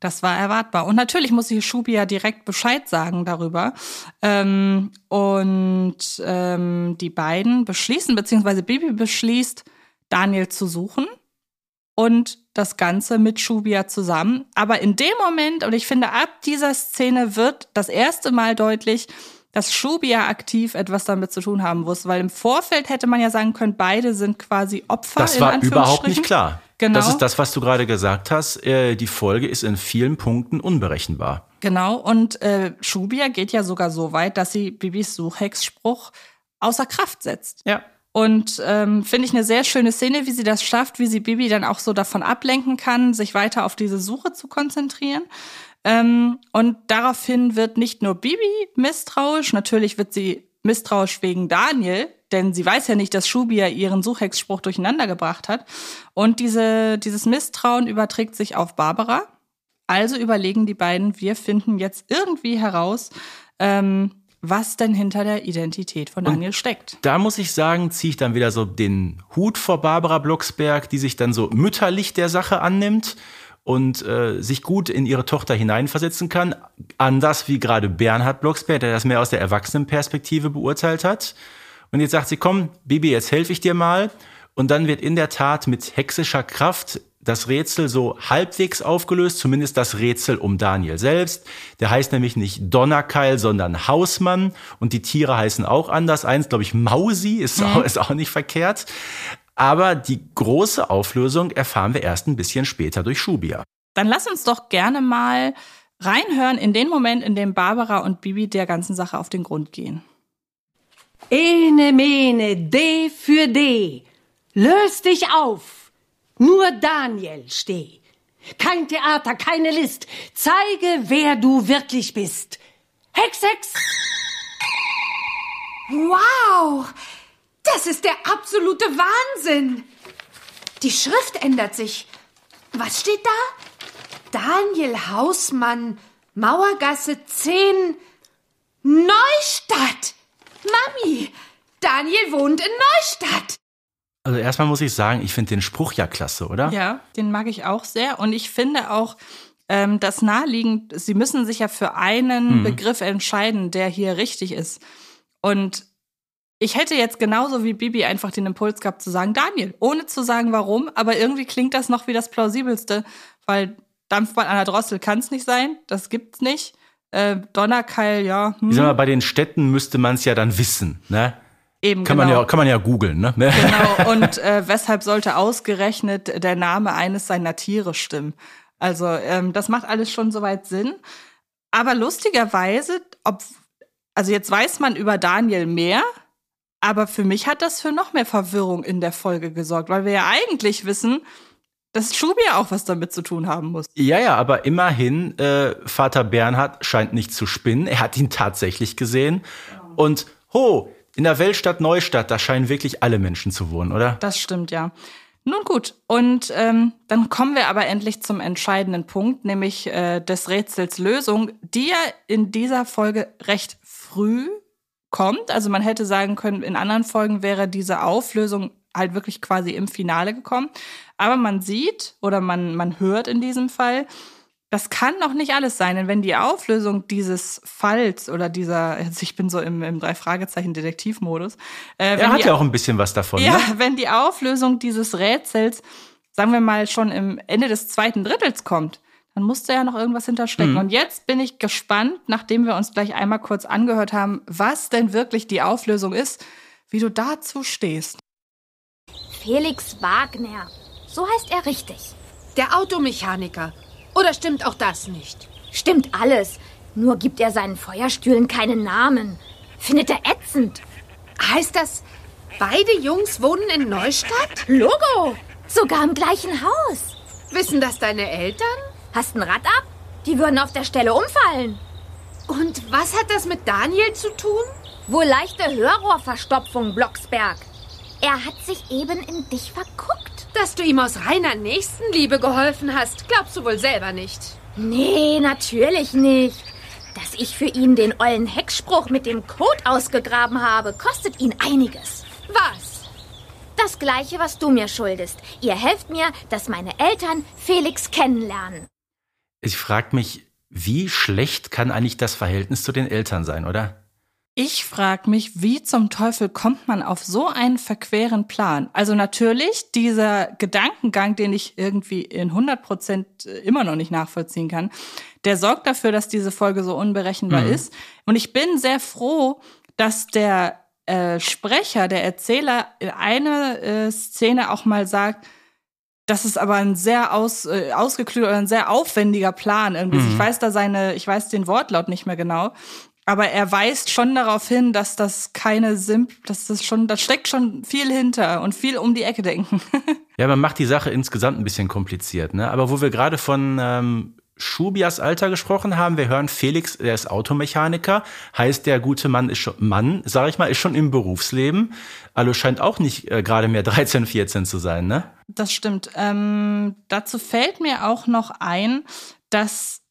Das war erwartbar. Und natürlich muss ich Schubi ja direkt Bescheid sagen darüber. Ähm, und ähm, die beiden beschließen, beziehungsweise Bibi beschließt, Daniel zu suchen und das Ganze mit Schubia zusammen. Aber in dem Moment, und ich finde, ab dieser Szene wird das erste Mal deutlich, dass Schubia aktiv etwas damit zu tun haben muss, weil im Vorfeld hätte man ja sagen können, beide sind quasi Opfer. Das war überhaupt nicht klar. Genau. Das ist das, was du gerade gesagt hast. Äh, die Folge ist in vielen Punkten unberechenbar. Genau, und äh, Schubia geht ja sogar so weit, dass sie Bibis Suchhexspruch außer Kraft setzt. Ja. Und ähm, finde ich eine sehr schöne Szene, wie sie das schafft, wie sie Bibi dann auch so davon ablenken kann, sich weiter auf diese Suche zu konzentrieren. Ähm, und daraufhin wird nicht nur Bibi misstrauisch, natürlich wird sie misstrauisch wegen Daniel, denn sie weiß ja nicht, dass Schubi ja ihren Suchhexspruch durcheinander gebracht hat. Und diese, dieses Misstrauen überträgt sich auf Barbara. Also überlegen die beiden, wir finden jetzt irgendwie heraus, ähm, was denn hinter der Identität von Daniel und steckt. Da muss ich sagen, ziehe ich dann wieder so den Hut vor Barbara Blocksberg, die sich dann so mütterlich der Sache annimmt und äh, sich gut in ihre Tochter hineinversetzen kann. Anders wie gerade Bernhard Blocksberg, der das mehr aus der Erwachsenenperspektive beurteilt hat. Und jetzt sagt sie, komm, Bibi, jetzt helfe ich dir mal. Und dann wird in der Tat mit hexischer Kraft das Rätsel so halbwegs aufgelöst, zumindest das Rätsel um Daniel selbst. Der heißt nämlich nicht Donnerkeil, sondern Hausmann und die Tiere heißen auch anders. Eins, glaube ich, Mausi ist, mhm. auch, ist auch nicht verkehrt. Aber die große Auflösung erfahren wir erst ein bisschen später durch Schubia. Dann lass uns doch gerne mal reinhören in den Moment, in dem Barbara und Bibi der ganzen Sache auf den Grund gehen. Ene mene, D für D. Löst dich auf. Nur Daniel steh. Kein Theater, keine List. Zeige, wer du wirklich bist. Hex, Hex. Wow! Das ist der absolute Wahnsinn! Die Schrift ändert sich. Was steht da? Daniel Hausmann, Mauergasse 10, Neustadt! Mami, Daniel wohnt in Neustadt. Also erstmal muss ich sagen, ich finde den Spruch ja klasse, oder? Ja, den mag ich auch sehr. Und ich finde auch ähm, das naheliegend, Sie müssen sich ja für einen mhm. Begriff entscheiden, der hier richtig ist. Und ich hätte jetzt genauso wie Bibi einfach den Impuls gehabt zu sagen, Daniel, ohne zu sagen warum, aber irgendwie klingt das noch wie das plausibelste, weil Dampfbad an der Drossel kann es nicht sein, das gibt's nicht. Äh, Donnerkeil, ja. Hm. Ich sag mal, bei den Städten müsste man es ja dann wissen, ne? Eben, kann genau. Man ja, kann man ja googeln, ne? Genau, und äh, weshalb sollte ausgerechnet der Name eines seiner Tiere stimmen? Also, ähm, das macht alles schon soweit Sinn. Aber lustigerweise, ob, also jetzt weiß man über Daniel mehr, aber für mich hat das für noch mehr Verwirrung in der Folge gesorgt, weil wir ja eigentlich wissen, dass Schubi ja auch was damit zu tun haben muss. Ja, ja, aber immerhin, äh, Vater Bernhard scheint nicht zu spinnen. Er hat ihn tatsächlich gesehen. Und ho, in der Weltstadt Neustadt, da scheinen wirklich alle Menschen zu wohnen, oder? Das stimmt, ja. Nun gut, und ähm, dann kommen wir aber endlich zum entscheidenden Punkt, nämlich äh, des Rätsels Lösung, die ja in dieser Folge recht früh kommt. Also man hätte sagen können, in anderen Folgen wäre diese Auflösung halt wirklich quasi im Finale gekommen. Aber man sieht oder man, man hört in diesem Fall, das kann noch nicht alles sein, denn wenn die Auflösung dieses Falls oder dieser, jetzt ich bin so im, im Drei-Fragezeichen-Detektivmodus. Äh, er hat die, ja auch ein bisschen was davon. Ja, ne? wenn die Auflösung dieses Rätsels, sagen wir mal, schon im Ende des zweiten Drittels kommt, dann musste ja noch irgendwas hinterstecken. Mhm. Und jetzt bin ich gespannt, nachdem wir uns gleich einmal kurz angehört haben, was denn wirklich die Auflösung ist, wie du dazu stehst. Felix Wagner. So heißt er richtig. Der Automechaniker. Oder stimmt auch das nicht? Stimmt alles. Nur gibt er seinen Feuerstühlen keinen Namen. Findet er ätzend. Heißt das, beide Jungs wohnen in Neustadt? Logo! Sogar im gleichen Haus. Wissen das deine Eltern? Hast ein Rad ab? Die würden auf der Stelle umfallen. Und was hat das mit Daniel zu tun? Wohl leichte Hörrohrverstopfung, Blocksberg. Er hat sich eben in dich verguckt. Dass du ihm aus reiner Nächstenliebe geholfen hast, glaubst du wohl selber nicht. Nee, natürlich nicht. Dass ich für ihn den ollen Heckspruch mit dem Code ausgegraben habe, kostet ihn einiges. Was? Das gleiche, was du mir schuldest. Ihr helft mir, dass meine Eltern Felix kennenlernen. Ich frage mich, wie schlecht kann eigentlich das Verhältnis zu den Eltern sein, oder? Ich frage mich, wie zum Teufel kommt man auf so einen verqueren Plan? Also natürlich dieser Gedankengang, den ich irgendwie in 100 Prozent immer noch nicht nachvollziehen kann, der sorgt dafür, dass diese Folge so unberechenbar Mhm. ist. Und ich bin sehr froh, dass der äh, Sprecher, der Erzähler in einer äh, Szene auch mal sagt, das ist aber ein sehr aus, äh, ausgeklügelter ein sehr aufwendiger Plan irgendwie. Mhm. Ich weiß da seine, ich weiß den Wortlaut nicht mehr genau. Aber er weist schon darauf hin, dass das keine simp, dass das schon, da steckt schon viel hinter und viel um die Ecke denken. Ja, man macht die Sache insgesamt ein bisschen kompliziert, ne? Aber wo wir gerade von ähm, Schubias Alter gesprochen haben, wir hören Felix, der ist Automechaniker, heißt der gute Mann ist schon, Mann, sag ich mal, ist schon im Berufsleben. Also scheint auch nicht äh, gerade mehr 13, 14 zu sein, ne? Das stimmt. Ähm, dazu fällt mir auch noch ein, dass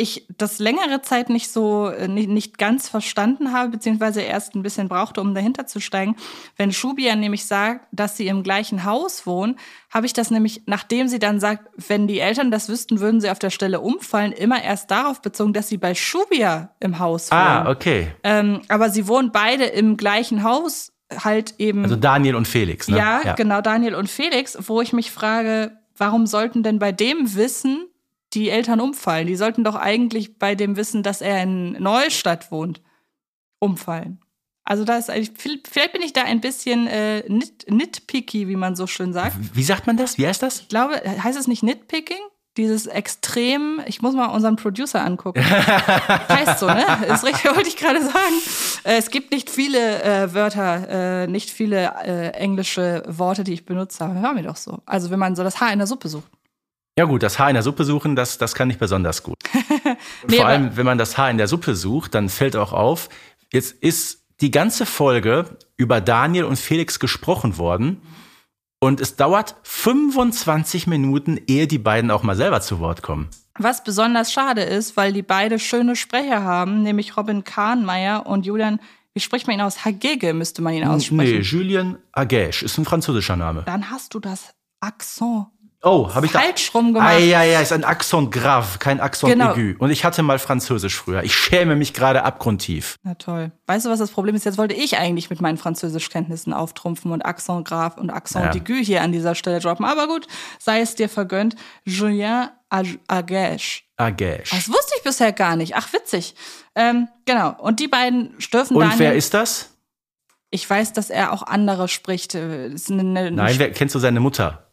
ich das längere Zeit nicht so äh, nicht, nicht ganz verstanden habe, beziehungsweise erst ein bisschen brauchte, um dahinter zu steigen. Wenn Shubia nämlich sagt, dass sie im gleichen Haus wohnen, habe ich das nämlich, nachdem sie dann sagt, wenn die Eltern das wüssten, würden sie auf der Stelle umfallen, immer erst darauf bezogen, dass sie bei Shubia im Haus wohnen. Ah, okay. ähm, aber sie wohnen beide im gleichen Haus, halt eben. Also Daniel und Felix, ne? Ja, genau, Daniel und Felix, wo ich mich frage, warum sollten denn bei dem Wissen die Eltern umfallen? Die sollten doch eigentlich bei dem Wissen, dass er in Neustadt wohnt, umfallen. Also da ist eigentlich, vielleicht bin ich da ein bisschen äh, nit, nitpicky, wie man so schön sagt. Wie sagt man das? Wie heißt das? Ich glaube, heißt es nicht nitpicking? Dieses extrem, ich muss mal unseren Producer angucken. heißt so, ne? Ist richtig, wollte ich gerade sagen. Äh, Es gibt nicht viele äh, Wörter, äh, nicht viele äh, englische Worte, die ich benutzt habe. Hör mir doch so. Also wenn man so das Haar in der Suppe sucht. Ja gut, das Haar in der Suppe suchen, das, das kann ich besonders gut. Nee, Vor allem, wenn man das Haar in der Suppe sucht, dann fällt auch auf, jetzt ist die ganze Folge über Daniel und Felix gesprochen worden und es dauert 25 Minuten, ehe die beiden auch mal selber zu Wort kommen. Was besonders schade ist, weil die beide schöne Sprecher haben, nämlich Robin Kahnmeier und Julian, wie spricht man ihn aus? Hagege müsste man ihn Nee, aussprechen. Julien Agäsch ist ein französischer Name. Dann hast du das Akzent Oh, habe ich da. falsch rum gemacht. Ah, ja, ja, ist ein Accent grave, kein Accent Genau. aigu. Und ich hatte mal Französisch früher. Ich schäme mich gerade abgrundtief. Na toll. Weißt du, was das Problem ist? Jetzt wollte ich eigentlich mit meinen Französischkenntnissen auftrumpfen und Accent Grave und Accent Ja. d'Aigu hier an dieser Stelle droppen. Aber gut, sei es dir vergönnt. Julien Ag- Agäsch. Agäsch. Das wusste ich bisher gar nicht. Ach, witzig. Ähm, genau. Und die beiden dürfen Und Daniel. wer ist das? Ich weiß, dass er auch andere spricht. Äh, eine, eine, Nein, wer, kennst du seine Mutter?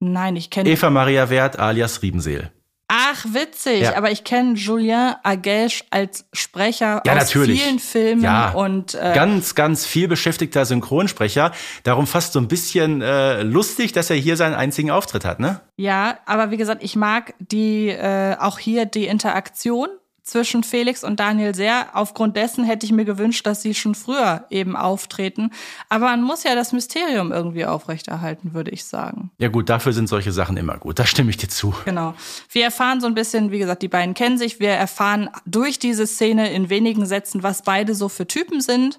Nein, ich kenne. Eva Maria Wert alias Riebenseel. Ach, witzig. Ja. Aber ich kenne Julien Agäsch als Sprecher Ja, aus natürlich. vielen Filmen Ja, und äh, ganz, ganz viel beschäftigter Synchronsprecher. Darum fast so ein bisschen äh, lustig, dass er hier seinen einzigen Auftritt hat, ne? Ja, aber wie gesagt, ich mag die äh, auch hier die Interaktion zwischen Felix und Daniel sehr. Aufgrund dessen hätte ich mir gewünscht, dass sie schon früher eben auftreten. Aber man muss ja das Mysterium irgendwie aufrechterhalten, würde ich sagen. Ja gut, dafür sind solche Sachen immer gut. Da stimme ich dir zu. Genau. Wir erfahren so ein bisschen, wie gesagt, die beiden kennen sich. Wir erfahren durch diese Szene in wenigen Sätzen, was beide so für Typen sind.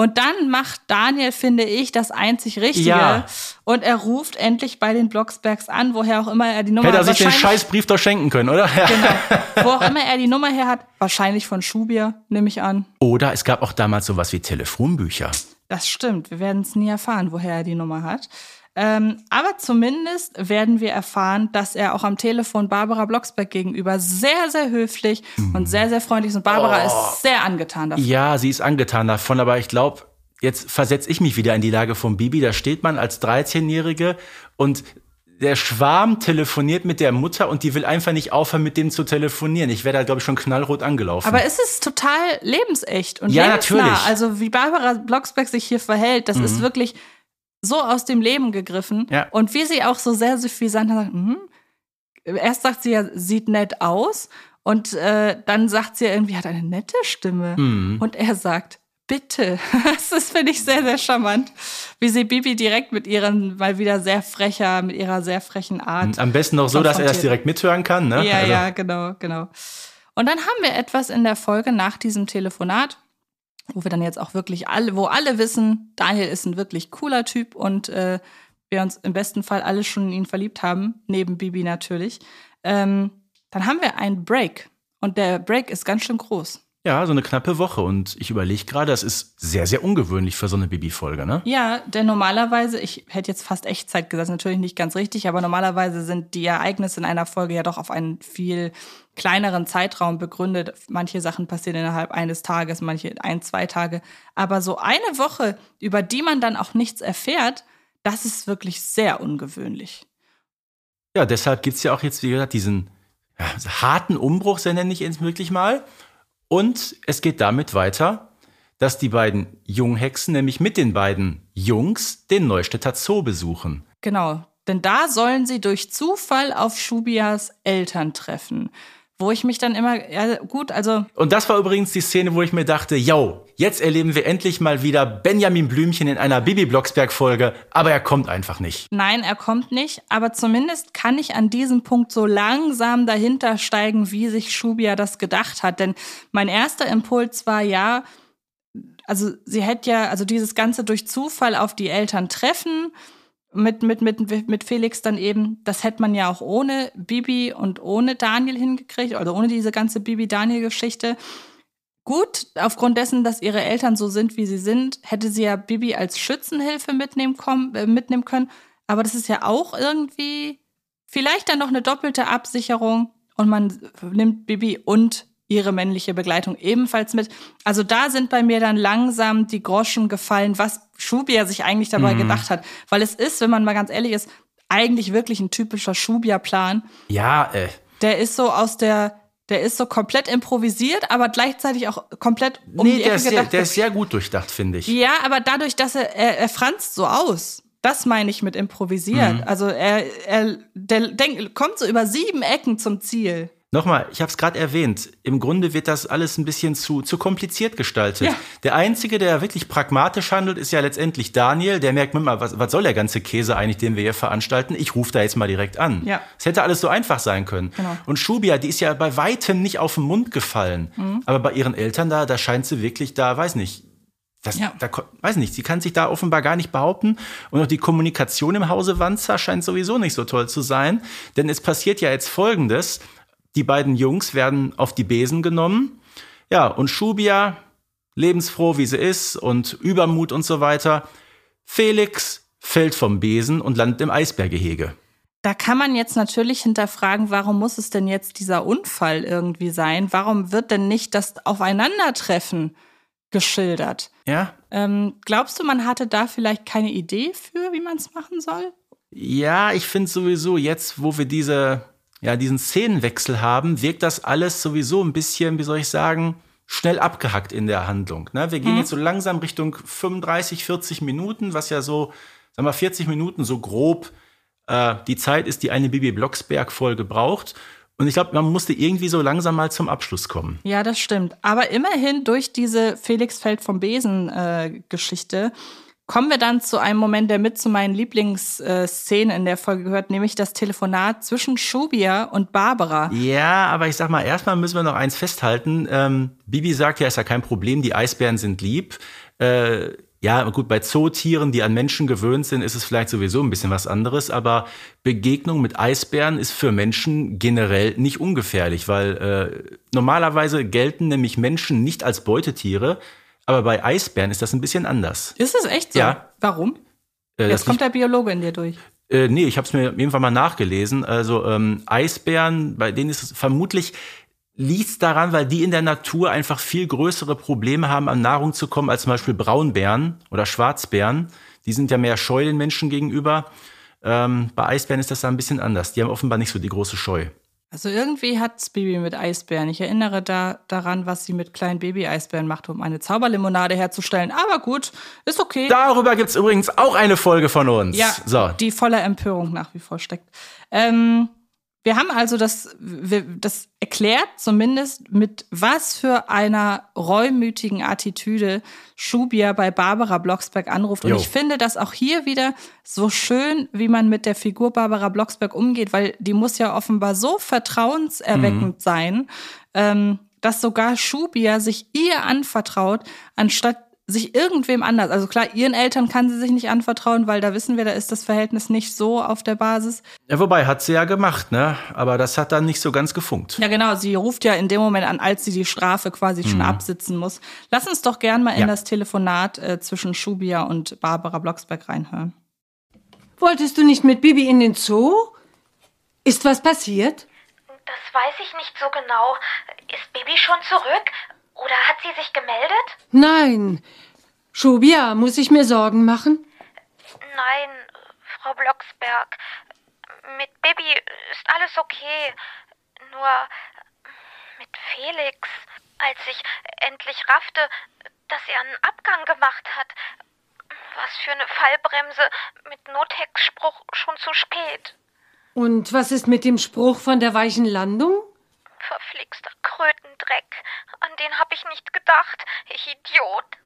Und dann macht Daniel, finde ich, das einzig Richtige. Ja. Und er ruft endlich bei den Blocksbergs an, woher auch immer er die Nummer Hätte er sich den Scheißbrief doch schenken können, oder? Ja. Genau. Wo auch immer er die Nummer her hat, wahrscheinlich von Schubier, nehme ich an. Oder es gab auch damals sowas wie Telefonbücher. Das stimmt. Wir werden es nie erfahren, woher er die Nummer hat. Ähm, aber zumindest werden wir erfahren, dass er auch am Telefon Barbara Blocksberg gegenüber sehr, sehr höflich und sehr, sehr freundlich ist. Und Barbara ist sehr angetan davon. Ja, sie ist angetan davon, aber ich glaube, jetzt versetze ich mich wieder in die Lage von Bibi. Da steht man als 13-Jährige und der Schwarm telefoniert mit der Mutter und die will einfach nicht aufhören, mit dem zu telefonieren. Ich wäre da, glaube ich, schon knallrot angelaufen. Aber es ist total lebensecht und Ja, lebensnah. natürlich. Mhm. Also wie Barbara Blocksberg sich hier verhält, das ist wirklich so aus dem Leben gegriffen. Ja. Und wie sie auch so sehr suffisant sagt, mhm. erst sagt sie ja, sieht nett aus. Und äh, dann sagt sie ja irgendwie, hat eine nette Stimme. Mhm. Und er sagt, bitte. Das ist, finde ich, sehr, sehr charmant. Wie sie Bibi direkt mit ihren, mal wieder sehr frecher, mit ihrer sehr frechen Art. Am besten noch so, dass er das direkt mithören kann, ne? Ja, Also- ja, genau, genau. Und dann haben wir etwas in der Folge nach diesem Telefonat, wo wir dann jetzt auch wirklich alle, wo alle wissen, Daniel ist ein wirklich cooler Typ und äh, wir uns im besten Fall alle schon in ihn verliebt haben, neben Bibi natürlich. Ähm, dann haben wir einen Break. Und der Break ist ganz schön groß. Ja, so eine knappe Woche. Und ich überlege gerade, das ist sehr, sehr ungewöhnlich für so eine Bibi-Folge, ne? Ja, denn normalerweise, ich hätte jetzt fast Echtzeit gesagt, natürlich nicht ganz richtig, aber normalerweise sind die Ereignisse in einer Folge ja doch auf einen viel kleineren Zeitraum begründet. Manche Sachen passieren innerhalb eines Tages, manche ein, zwei Tage. Aber so eine Woche, über die man dann auch nichts erfährt, das ist wirklich sehr ungewöhnlich. Ja, deshalb gibt's ja auch jetzt, wie gesagt, diesen ja, harten Umbruch, sehr nenne ich es wirklich mal. Und es geht damit weiter, dass die beiden Junghexen nämlich mit den beiden Jungs den Neustädter Zoo besuchen. Genau, denn da sollen sie durch Zufall auf Schubias Eltern treffen. Wo ich mich dann immer, ja gut, also. Und das war übrigens die Szene, wo ich mir dachte, yo, jetzt erleben wir endlich mal wieder Benjamin Blümchen in einer Bibi Blocksberg-Folge, aber er kommt einfach nicht. Nein, er kommt nicht, aber zumindest kann ich an diesem Punkt so langsam dahinter steigen, wie sich Schubia das gedacht hat. Denn mein erster Impuls war ja, also sie hätte ja, also dieses Ganze durch Zufall auf die Eltern treffen mit, mit, mit, mit Felix dann eben, das hätte man ja auch ohne Bibi und ohne Daniel hingekriegt, oder ohne diese ganze Bibi-Daniel-Geschichte. Gut, aufgrund dessen, dass ihre Eltern so sind, wie sie sind, hätte sie ja Bibi als Schützenhilfe mitnehmen, kommen, äh, mitnehmen können. Aber das ist ja auch irgendwie vielleicht dann noch eine doppelte Absicherung und man nimmt Bibi und ihre männliche Begleitung ebenfalls mit. Also da sind bei mir dann langsam die Groschen gefallen, was Schubia sich eigentlich dabei mhm. gedacht hat. Weil es ist, wenn man mal ganz ehrlich ist, eigentlich wirklich ein typischer Schubia-Plan. Ja, äh. Der ist so aus der, der ist so komplett improvisiert, aber gleichzeitig auch komplett um nee, die Ecke der ist, gedacht. Sehr, der ist sehr gut durchdacht, finde ich. Ja, aber dadurch, dass er, er, er franzt so aus. Das meine ich mit improvisiert. Mhm. Also er, er der denk, kommt so über sieben Ecken zum Ziel. Nochmal, ich habe es gerade erwähnt, im Grunde wird das alles ein bisschen zu, zu kompliziert gestaltet. Ja. Der Einzige, der wirklich pragmatisch handelt, ist ja letztendlich Daniel. Der merkt, mal, was, was soll der ganze Käse eigentlich, den wir hier veranstalten? Ich rufe da jetzt mal direkt an. Ja. Es hätte alles so einfach sein können. Genau. Und Schubia, die ist ja bei weitem nicht auf den Mund gefallen. Mhm. Aber bei ihren Eltern da, da scheint sie wirklich da, weiß nicht, das, ja. da, weiß nicht, sie kann sich da offenbar gar nicht behaupten. Und auch die Kommunikation im Hause Wanzer scheint sowieso nicht so toll zu sein. Denn es passiert ja jetzt Folgendes. Die beiden Jungs werden auf die Besen genommen. Ja, und Schubia, lebensfroh wie sie ist und Übermut und so weiter. Felix fällt vom Besen und landet im Eisbärgehege. Da kann man jetzt natürlich hinterfragen, warum muss es denn jetzt dieser Unfall irgendwie sein? Warum wird denn nicht das Aufeinandertreffen geschildert? Ja. Ähm, glaubst du, man hatte da vielleicht keine Idee für, wie man es machen soll? Ja, ich finde sowieso jetzt, wo wir diese ja, diesen Szenenwechsel haben, wirkt das alles sowieso ein bisschen, wie soll ich sagen, schnell abgehackt in der Handlung. Ne? Wir gehen mhm. jetzt so langsam Richtung 35, 40 Minuten, was ja so, sagen wir 40 Minuten so grob äh, die Zeit ist, die eine Bibi Blocksberg-Folge braucht. Und ich glaube, man musste irgendwie so langsam mal zum Abschluss kommen. Ja, das stimmt. Aber immerhin durch diese Felix Feld vom Besen-Geschichte äh, kommen wir dann zu einem Moment, der mit zu meinen Lieblingsszenen in der Folge gehört, nämlich das Telefonat zwischen Shubia und Barbara. Ja, aber ich sag mal, erstmal müssen wir noch eins festhalten. Ähm, Bibi sagt ja, ist ja kein Problem, die Eisbären sind lieb. Äh, ja, gut, bei Zootieren, die an Menschen gewöhnt sind, ist es vielleicht sowieso ein bisschen was anderes, aber Begegnung mit Eisbären ist für Menschen generell nicht ungefährlich, weil äh, normalerweise gelten nämlich Menschen nicht als Beutetiere, aber bei Eisbären ist das ein bisschen anders. Ist es echt so? Ja. Warum? Äh, Jetzt kommt der Biologe in dir durch. Äh, nee, ich habe es mir irgendwann mal nachgelesen. Also ähm, Eisbären, bei denen ist es vermutlich liegt daran, weil die in der Natur einfach viel größere Probleme haben, an Nahrung zu kommen, als zum Beispiel Braunbären oder Schwarzbären. Die sind ja mehr scheu den Menschen gegenüber. Ähm, bei Eisbären ist das da ein bisschen anders. Die haben offenbar nicht so die große Scheu. Also irgendwie hat's Bibi mit Eisbären. Ich erinnere da daran, was sie mit kleinen Baby-Eisbären macht, um eine Zauberlimonade herzustellen. Aber gut, ist okay. Darüber gibt's übrigens auch eine Folge von uns. Ja, so. die voller Empörung nach wie vor steckt. Ähm, wir haben also das, das erklärt zumindest, mit was für einer reumütigen Attitüde Schubia bei Barbara Blocksberg anruft. Und jo. ich finde das auch hier wieder so schön, wie man mit der Figur Barbara Blocksberg umgeht, weil die muss ja offenbar so vertrauenserweckend mhm. sein, ähm, dass sogar Schubia sich ihr anvertraut, anstatt sich irgendwem anders, also klar, ihren Eltern kann sie sich nicht anvertrauen, weil da wissen wir, da ist das Verhältnis nicht so auf der Basis. Ja, wobei, hat sie ja gemacht, ne? Aber das hat dann nicht so ganz gefunkt. Ja, genau, sie ruft ja in dem Moment an, als sie die Strafe quasi schon absitzen muss. Lass uns doch gern mal in Ja. das Telefonat äh, zwischen Schubia und Barbara Blocksberg reinhören. Wolltest du nicht mit Bibi in den Zoo? Ist was passiert? Das weiß ich nicht so genau. Ist Bibi schon zurück? Oder hat sie sich gemeldet? Nein. Schubia, muss ich mir Sorgen machen? Nein, Frau Blocksberg. Mit Bibi ist alles okay. Nur mit Felix, als ich endlich raffte, dass er einen Abgang gemacht hat. Was für eine Fallbremse mit Nothex-Spruch schon zu spät. Und was ist mit dem Spruch von der weichen Landung? Verflixter Krötendreck. An den hab ich nicht gedacht. Ich Idiot.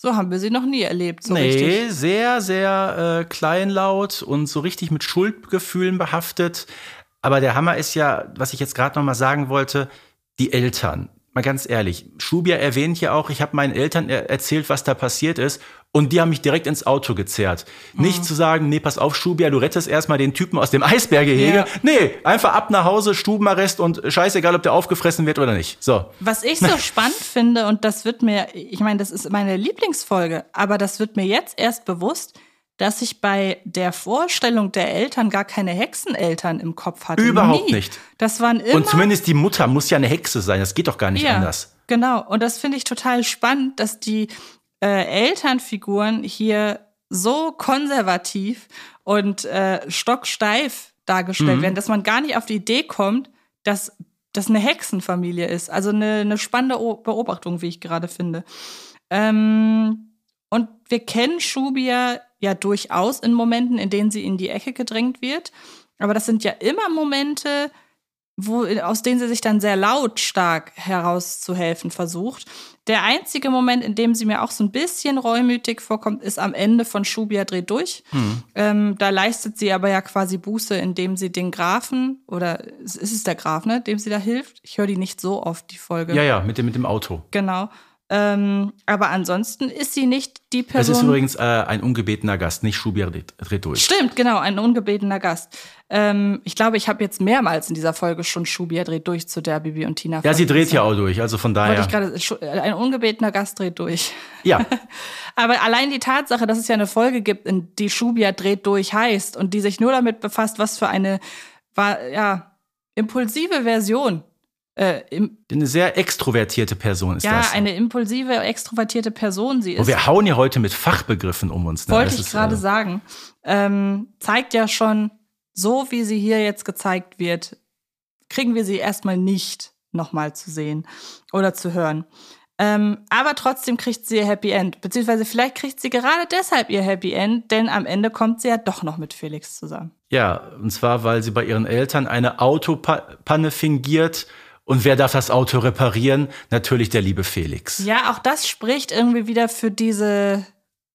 So haben wir sie noch nie erlebt, so nee, richtig. sehr, sehr äh, kleinlaut und so richtig mit Schuldgefühlen behaftet. Aber der Hammer ist ja, was ich jetzt gerade noch mal sagen wollte, die Eltern. Mal ganz ehrlich, Schubia erwähnt ja auch, ich habe meinen Eltern er erzählt, was da passiert ist. Und die haben mich direkt ins Auto gezerrt. Mhm. Nicht zu sagen, nee, pass auf, Schubia, du rettest erstmal den Typen aus dem Eisberggehege. Ja. Nee, einfach ab nach Hause, Stubenarrest und scheißegal, ob der aufgefressen wird oder nicht. So. Was ich so spannend finde, und das wird mir, ich meine, das ist meine Lieblingsfolge, aber das wird mir jetzt erst bewusst, dass ich bei der Vorstellung der Eltern gar keine Hexeneltern im Kopf hatte. Überhaupt Nie. nicht. Das waren immer. Und zumindest die Mutter muss ja eine Hexe sein. Das geht doch gar nicht ja, anders. Genau. Und das finde ich total spannend, dass die äh, Elternfiguren hier so konservativ und äh, stocksteif dargestellt Mhm. werden, dass man gar nicht auf die Idee kommt, dass das eine Hexenfamilie ist. Also eine, eine spannende O- Beobachtung, wie ich gerade finde. Ähm, und wir kennen Schubia ja durchaus in Momenten, in denen sie in die Ecke gedrängt wird. Aber das sind ja immer Momente, wo, aus denen sie sich dann sehr lautstark herauszuhelfen versucht. Der einzige Moment, in dem sie mir auch so ein bisschen reumütig vorkommt, ist am Ende von Schubia dreht durch. Ähm, da leistet sie aber ja quasi Buße, indem sie den Grafen, oder ist es der Graf, ne, dem sie da hilft? Ich höre die nicht so oft, die Folge. Ja, ja, mit dem, mit dem Auto. Genau. Ähm, aber ansonsten ist sie nicht die Das Person. ist übrigens äh, ein ungebetener Gast, nicht Schubia dreht dreht durch. Stimmt, genau, ein ungebetener Gast. Ähm, ich glaube, ich habe jetzt mehrmals in dieser Folge schon Schubia dreht durch zu der Bibi und Tina. Ja, sie dreht ja auch durch, also von daher. Schu- äh, ein ungebetener Gast dreht durch. Ja, Aber allein die Tatsache, dass es ja eine Folge gibt, in die Schubia dreht durch heißt und die sich nur damit befasst, was für eine war, ja, impulsive Version. Äh, eine sehr extrovertierte Person ist ja, das. eine impulsive, extrovertierte Person sie ist. Und wir hauen ja heute mit Fachbegriffen um uns. Ne? Wollte Das ich gerade äh, sagen. Ähm, zeigt ja schon, so wie sie hier jetzt gezeigt wird, kriegen wir sie erstmal nicht nochmal zu sehen oder zu hören. Ähm, aber trotzdem kriegt sie ihr Happy End. Beziehungsweise vielleicht kriegt sie gerade deshalb ihr Happy End, denn am Ende kommt sie ja doch noch mit Felix zusammen. Ja, und zwar, weil sie bei ihren Eltern eine Autopanne fingiert. Und wer darf das Auto reparieren? Natürlich der liebe Felix. Ja, auch das spricht irgendwie wieder für diese,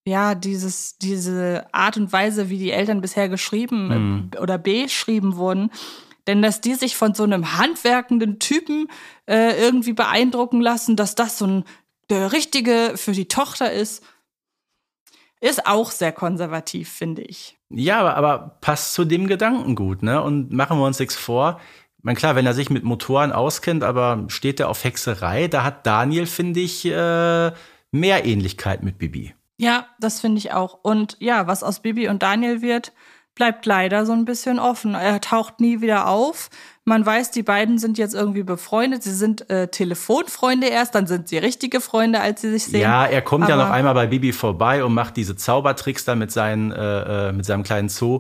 ja, dieses, diese Art und Weise, wie die Eltern bisher geschrieben äh, oder beschrieben wurden. Denn dass die sich von so einem handwerkenden Typen äh, irgendwie beeindrucken lassen, dass das so ein der richtige für die Tochter ist, ist auch sehr konservativ, finde ich. Ja, aber, aber passt zu dem Gedanken gut, ne? Und machen wir uns nichts vor. Ich meine, klar, wenn er sich mit Motoren auskennt, aber steht er auf Hexerei, da hat Daniel, finde ich, äh, mehr Ähnlichkeit mit Bibi. Ja, das finde ich auch. Und ja, was aus Bibi und Daniel wird, bleibt leider so ein bisschen offen. Er taucht nie wieder auf. Man weiß, die beiden sind jetzt irgendwie befreundet. Sie sind äh, Telefonfreunde erst, dann sind sie richtige Freunde, als sie sich sehen. Ja, er kommt ja Aber- noch einmal bei Bibi vorbei und macht diese Zaubertricks da mit, seinen, äh, äh, mit seinem kleinen Zoo.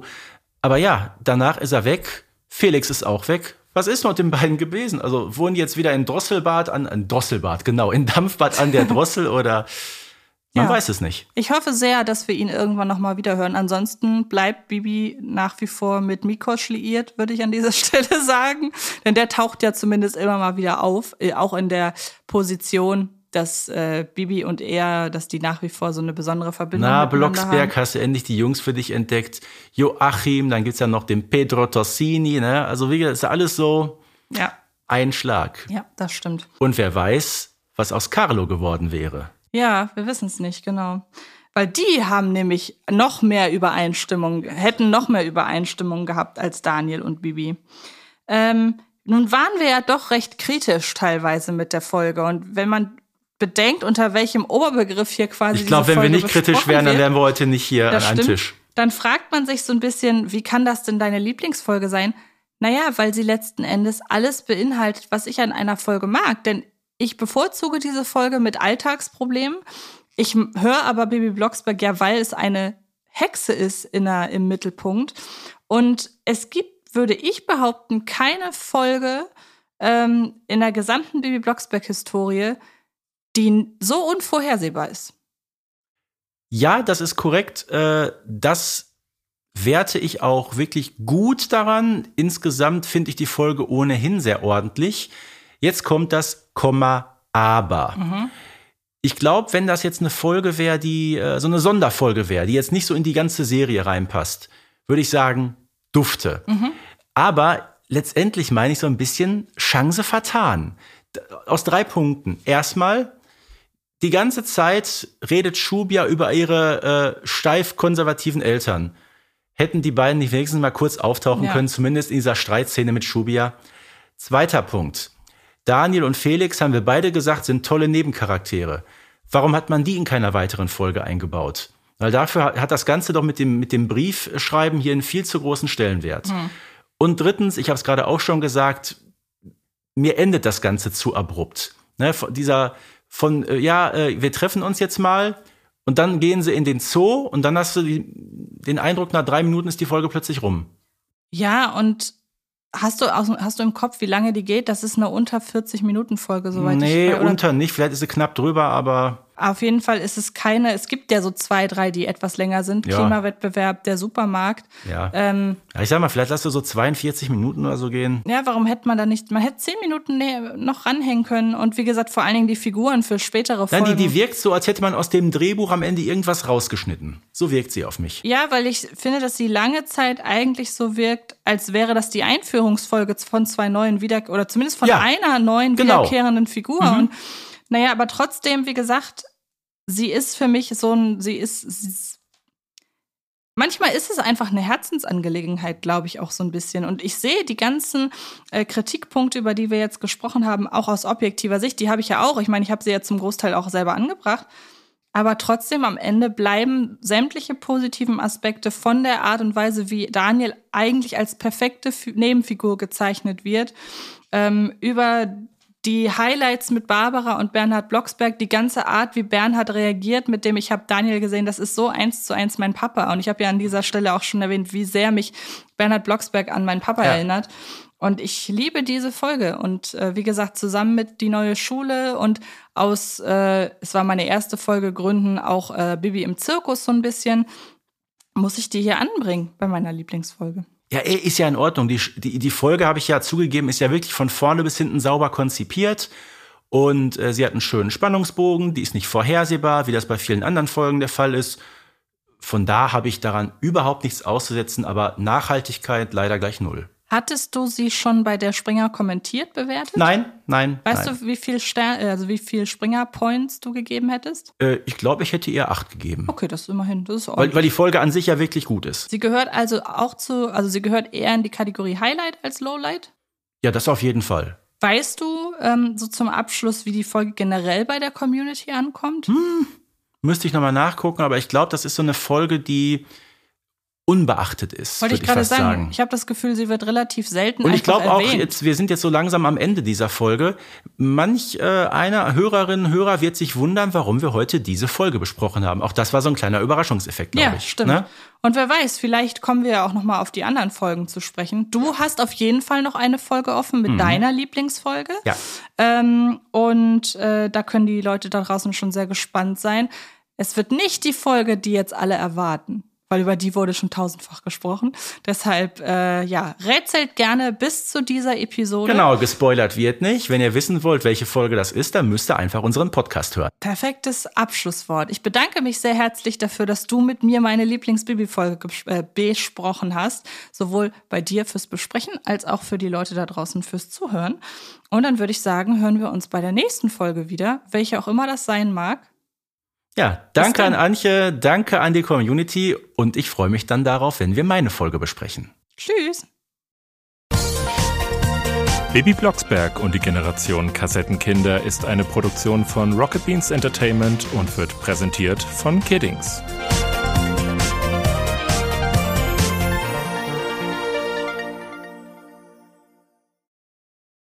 Aber ja, danach ist er weg. Felix ist auch weg. Was ist mit den beiden gewesen? Also wohnen die jetzt wieder in Drosselbad an, in Drosselbad, genau, in Dampfbad an der Drossel oder man Ja. weiß es nicht. Ich hoffe sehr, dass wir ihn irgendwann noch mal wieder hören. Ansonsten bleibt Bibi nach wie vor mit Mikos liiert, würde ich an dieser Stelle sagen. Denn der taucht ja zumindest immer mal wieder auf, äh, auch in der Position, dass äh, Bibi und er, dass die nach wie vor so eine besondere Verbindung Na, miteinander Blocksberg, haben. hast du endlich die Jungs für dich entdeckt. Joachim, dann gibt's ja noch den Pedro Torsini, ne? Also wie gesagt, ist ja alles so Ja, ein Schlag. ja, das stimmt. Und wer weiß, was aus Carlo geworden wäre. Ja, wir wissen es nicht, genau. Weil die haben nämlich noch mehr Übereinstimmung, hätten noch mehr Übereinstimmung gehabt als Daniel und Bibi. Ähm, nun waren wir ja doch recht kritisch teilweise mit der Folge. Und wenn man bedenkt, unter welchem Oberbegriff hier quasi. Ich glaube, wenn wir nicht kritisch wären, dann wären wir heute nicht hier an einem Tisch. Dann fragt man sich so ein bisschen, wie kann das denn deine Lieblingsfolge sein? Naja, weil sie letzten Endes alles beinhaltet, was ich an einer Folge mag. Denn ich bevorzuge diese Folge mit Alltagsproblemen. Ich höre aber Baby Blocksberg ja, weil es eine Hexe ist in der, im Mittelpunkt. Und es gibt, würde ich behaupten, keine Folge ähm, in der gesamten Baby Blocksberg-Historie, die so unvorhersehbar ist. Ja, das ist korrekt. Äh, das werte ich auch wirklich gut daran. Insgesamt finde ich die Folge ohnehin sehr ordentlich. Jetzt kommt das Komma aber. Mhm. Ich glaube, wenn das jetzt eine Folge wäre, die äh, so eine Sonderfolge wäre, die jetzt nicht so in die ganze Serie reinpasst, würde ich sagen, dufte. Mhm. Aber letztendlich meine ich so ein bisschen Chance vertan. Aus drei Punkten. Erstmal, die ganze Zeit redet Schubia über ihre äh, steif konservativen Eltern. Hätten die beiden nicht wenigstens mal kurz auftauchen ja. können, zumindest in dieser Streitszene mit Schubia. Zweiter Punkt. Daniel und Felix, haben wir beide gesagt, sind tolle Nebencharaktere. Warum hat man die in keiner weiteren Folge eingebaut? Weil dafür hat das Ganze doch mit dem, mit dem Briefschreiben hier einen viel zu großen Stellenwert. Hm. Und drittens, ich habe es gerade auch schon gesagt, mir endet das Ganze zu abrupt. Ne, dieser von, äh, ja, äh, wir treffen uns jetzt mal und dann gehen sie in den Zoo und dann hast du die, den Eindruck, nach drei Minuten ist die Folge plötzlich rum. Ja, und Hast du, hast du im Kopf, wie lange die geht? Das ist eine unter 40 Minuten Folge, soweit nee, ich Nee, unter nicht. Vielleicht ist sie knapp drüber, aber auf jeden Fall ist es keine, es gibt ja so zwei, drei, die etwas länger sind. Ja. Klimawettbewerb, der Supermarkt. Ja. Ähm, ja. Ich sag mal, vielleicht lass du so 42 Minuten oder so gehen. Ja, warum hätte man da nicht, man hätte zehn Minuten noch ranhängen können und wie gesagt, vor allen Dingen die Figuren für spätere Folgen. Nein, die, die wirkt so, als hätte man aus dem Drehbuch am Ende irgendwas rausgeschnitten. So wirkt sie auf mich. Ja, weil ich finde, dass sie lange Zeit eigentlich so wirkt, als wäre das die Einführungsfolge von zwei neuen wieder, oder zumindest von ja, einer neuen genau. wiederkehrenden Figur. Mhm. Und naja, aber trotzdem, wie gesagt, sie ist für mich so ein, sie ist, sie ist Manchmal ist es einfach eine Herzensangelegenheit, glaube ich, auch so ein bisschen. Und ich sehe die ganzen äh, Kritikpunkte, über die wir jetzt gesprochen haben, auch aus objektiver Sicht. Die habe ich ja auch. Ich meine, ich habe sie ja zum Großteil auch selber angebracht. Aber trotzdem am Ende bleiben sämtliche positiven Aspekte von der Art und Weise, wie Daniel eigentlich als perfekte Nebenfigur gezeichnet wird, ähm, über die Highlights mit Barbara und Bernhard Blocksberg, die ganze Art, wie Bernhard reagiert, mit dem ich habe Daniel gesehen, das ist so eins zu eins mein Papa. Und ich habe ja an dieser Stelle auch schon erwähnt, wie sehr mich Bernhard Blocksberg an meinen Papa ja. erinnert. Und ich liebe diese Folge. Und äh, wie gesagt, zusammen mit die neue Schule und aus, äh, es war meine erste Folge Gründen, auch äh, Bibi im Zirkus so ein bisschen, muss ich die hier anbringen bei meiner Lieblingsfolge. Ja, ist ja in Ordnung. Die, die, die Folge, habe ich ja zugegeben, ist ja wirklich von vorne bis hinten sauber konzipiert. Und äh, sie hat einen schönen Spannungsbogen, die ist nicht vorhersehbar, wie das bei vielen anderen Folgen der Fall ist. Von da habe ich daran überhaupt nichts auszusetzen, aber Nachhaltigkeit leider gleich null. Hattest du sie schon bei der Springer kommentiert bewertet? Nein, nein. Weißt nein. du, wie viel Stern, also wie viel Springer Points du gegeben hättest? Äh, ich glaube, ich hätte ihr acht gegeben. Okay, das ist immerhin, das ist weil, weil die Folge an sich ja wirklich gut ist. Sie gehört also auch zu, also sie gehört eher in die Kategorie Highlight als Lowlight? Ja, das auf jeden Fall. Weißt du ähm, so zum Abschluss, wie die Folge generell bei der Community ankommt? Hm, müsste ich nochmal nachgucken, aber ich glaube, das ist so eine Folge, die unbeachtet ist. Wollte ich gerade sagen. sagen. Ich habe das Gefühl, sie wird relativ selten. Und ich glaube auch, jetzt, wir sind jetzt so langsam am Ende dieser Folge. Manch äh, einer Hörerinnen Hörer wird sich wundern, warum wir heute diese Folge besprochen haben. Auch das war so ein kleiner Überraschungseffekt, glaube ja, ich. Stimmt. Ne? Und wer weiß, vielleicht kommen wir ja auch noch mal auf die anderen Folgen zu sprechen. Du hast auf jeden Fall noch eine Folge offen mit mhm. deiner Lieblingsfolge. Ja. Ähm, und äh, da können die Leute da draußen schon sehr gespannt sein. Es wird nicht die Folge, die jetzt alle erwarten weil über die wurde schon tausendfach gesprochen. Deshalb, äh, ja, rätselt gerne bis zu dieser Episode. Genau, gespoilert wird nicht. Wenn ihr wissen wollt, welche Folge das ist, dann müsst ihr einfach unseren Podcast hören. Perfektes Abschlusswort. Ich bedanke mich sehr herzlich dafür, dass du mit mir meine Lieblings-Bibi-Folge äh, besprochen hast. Sowohl bei dir fürs Besprechen als auch für die Leute da draußen fürs Zuhören. Und dann würde ich sagen, hören wir uns bei der nächsten Folge wieder, welche auch immer das sein mag. Ja, danke an Antje, danke an die Community und ich freue mich dann darauf, wenn wir meine Folge besprechen. Tschüss. Baby Blocksberg und die Generation Kassettenkinder ist eine Produktion von Rocket Beans Entertainment und wird präsentiert von Kiddings.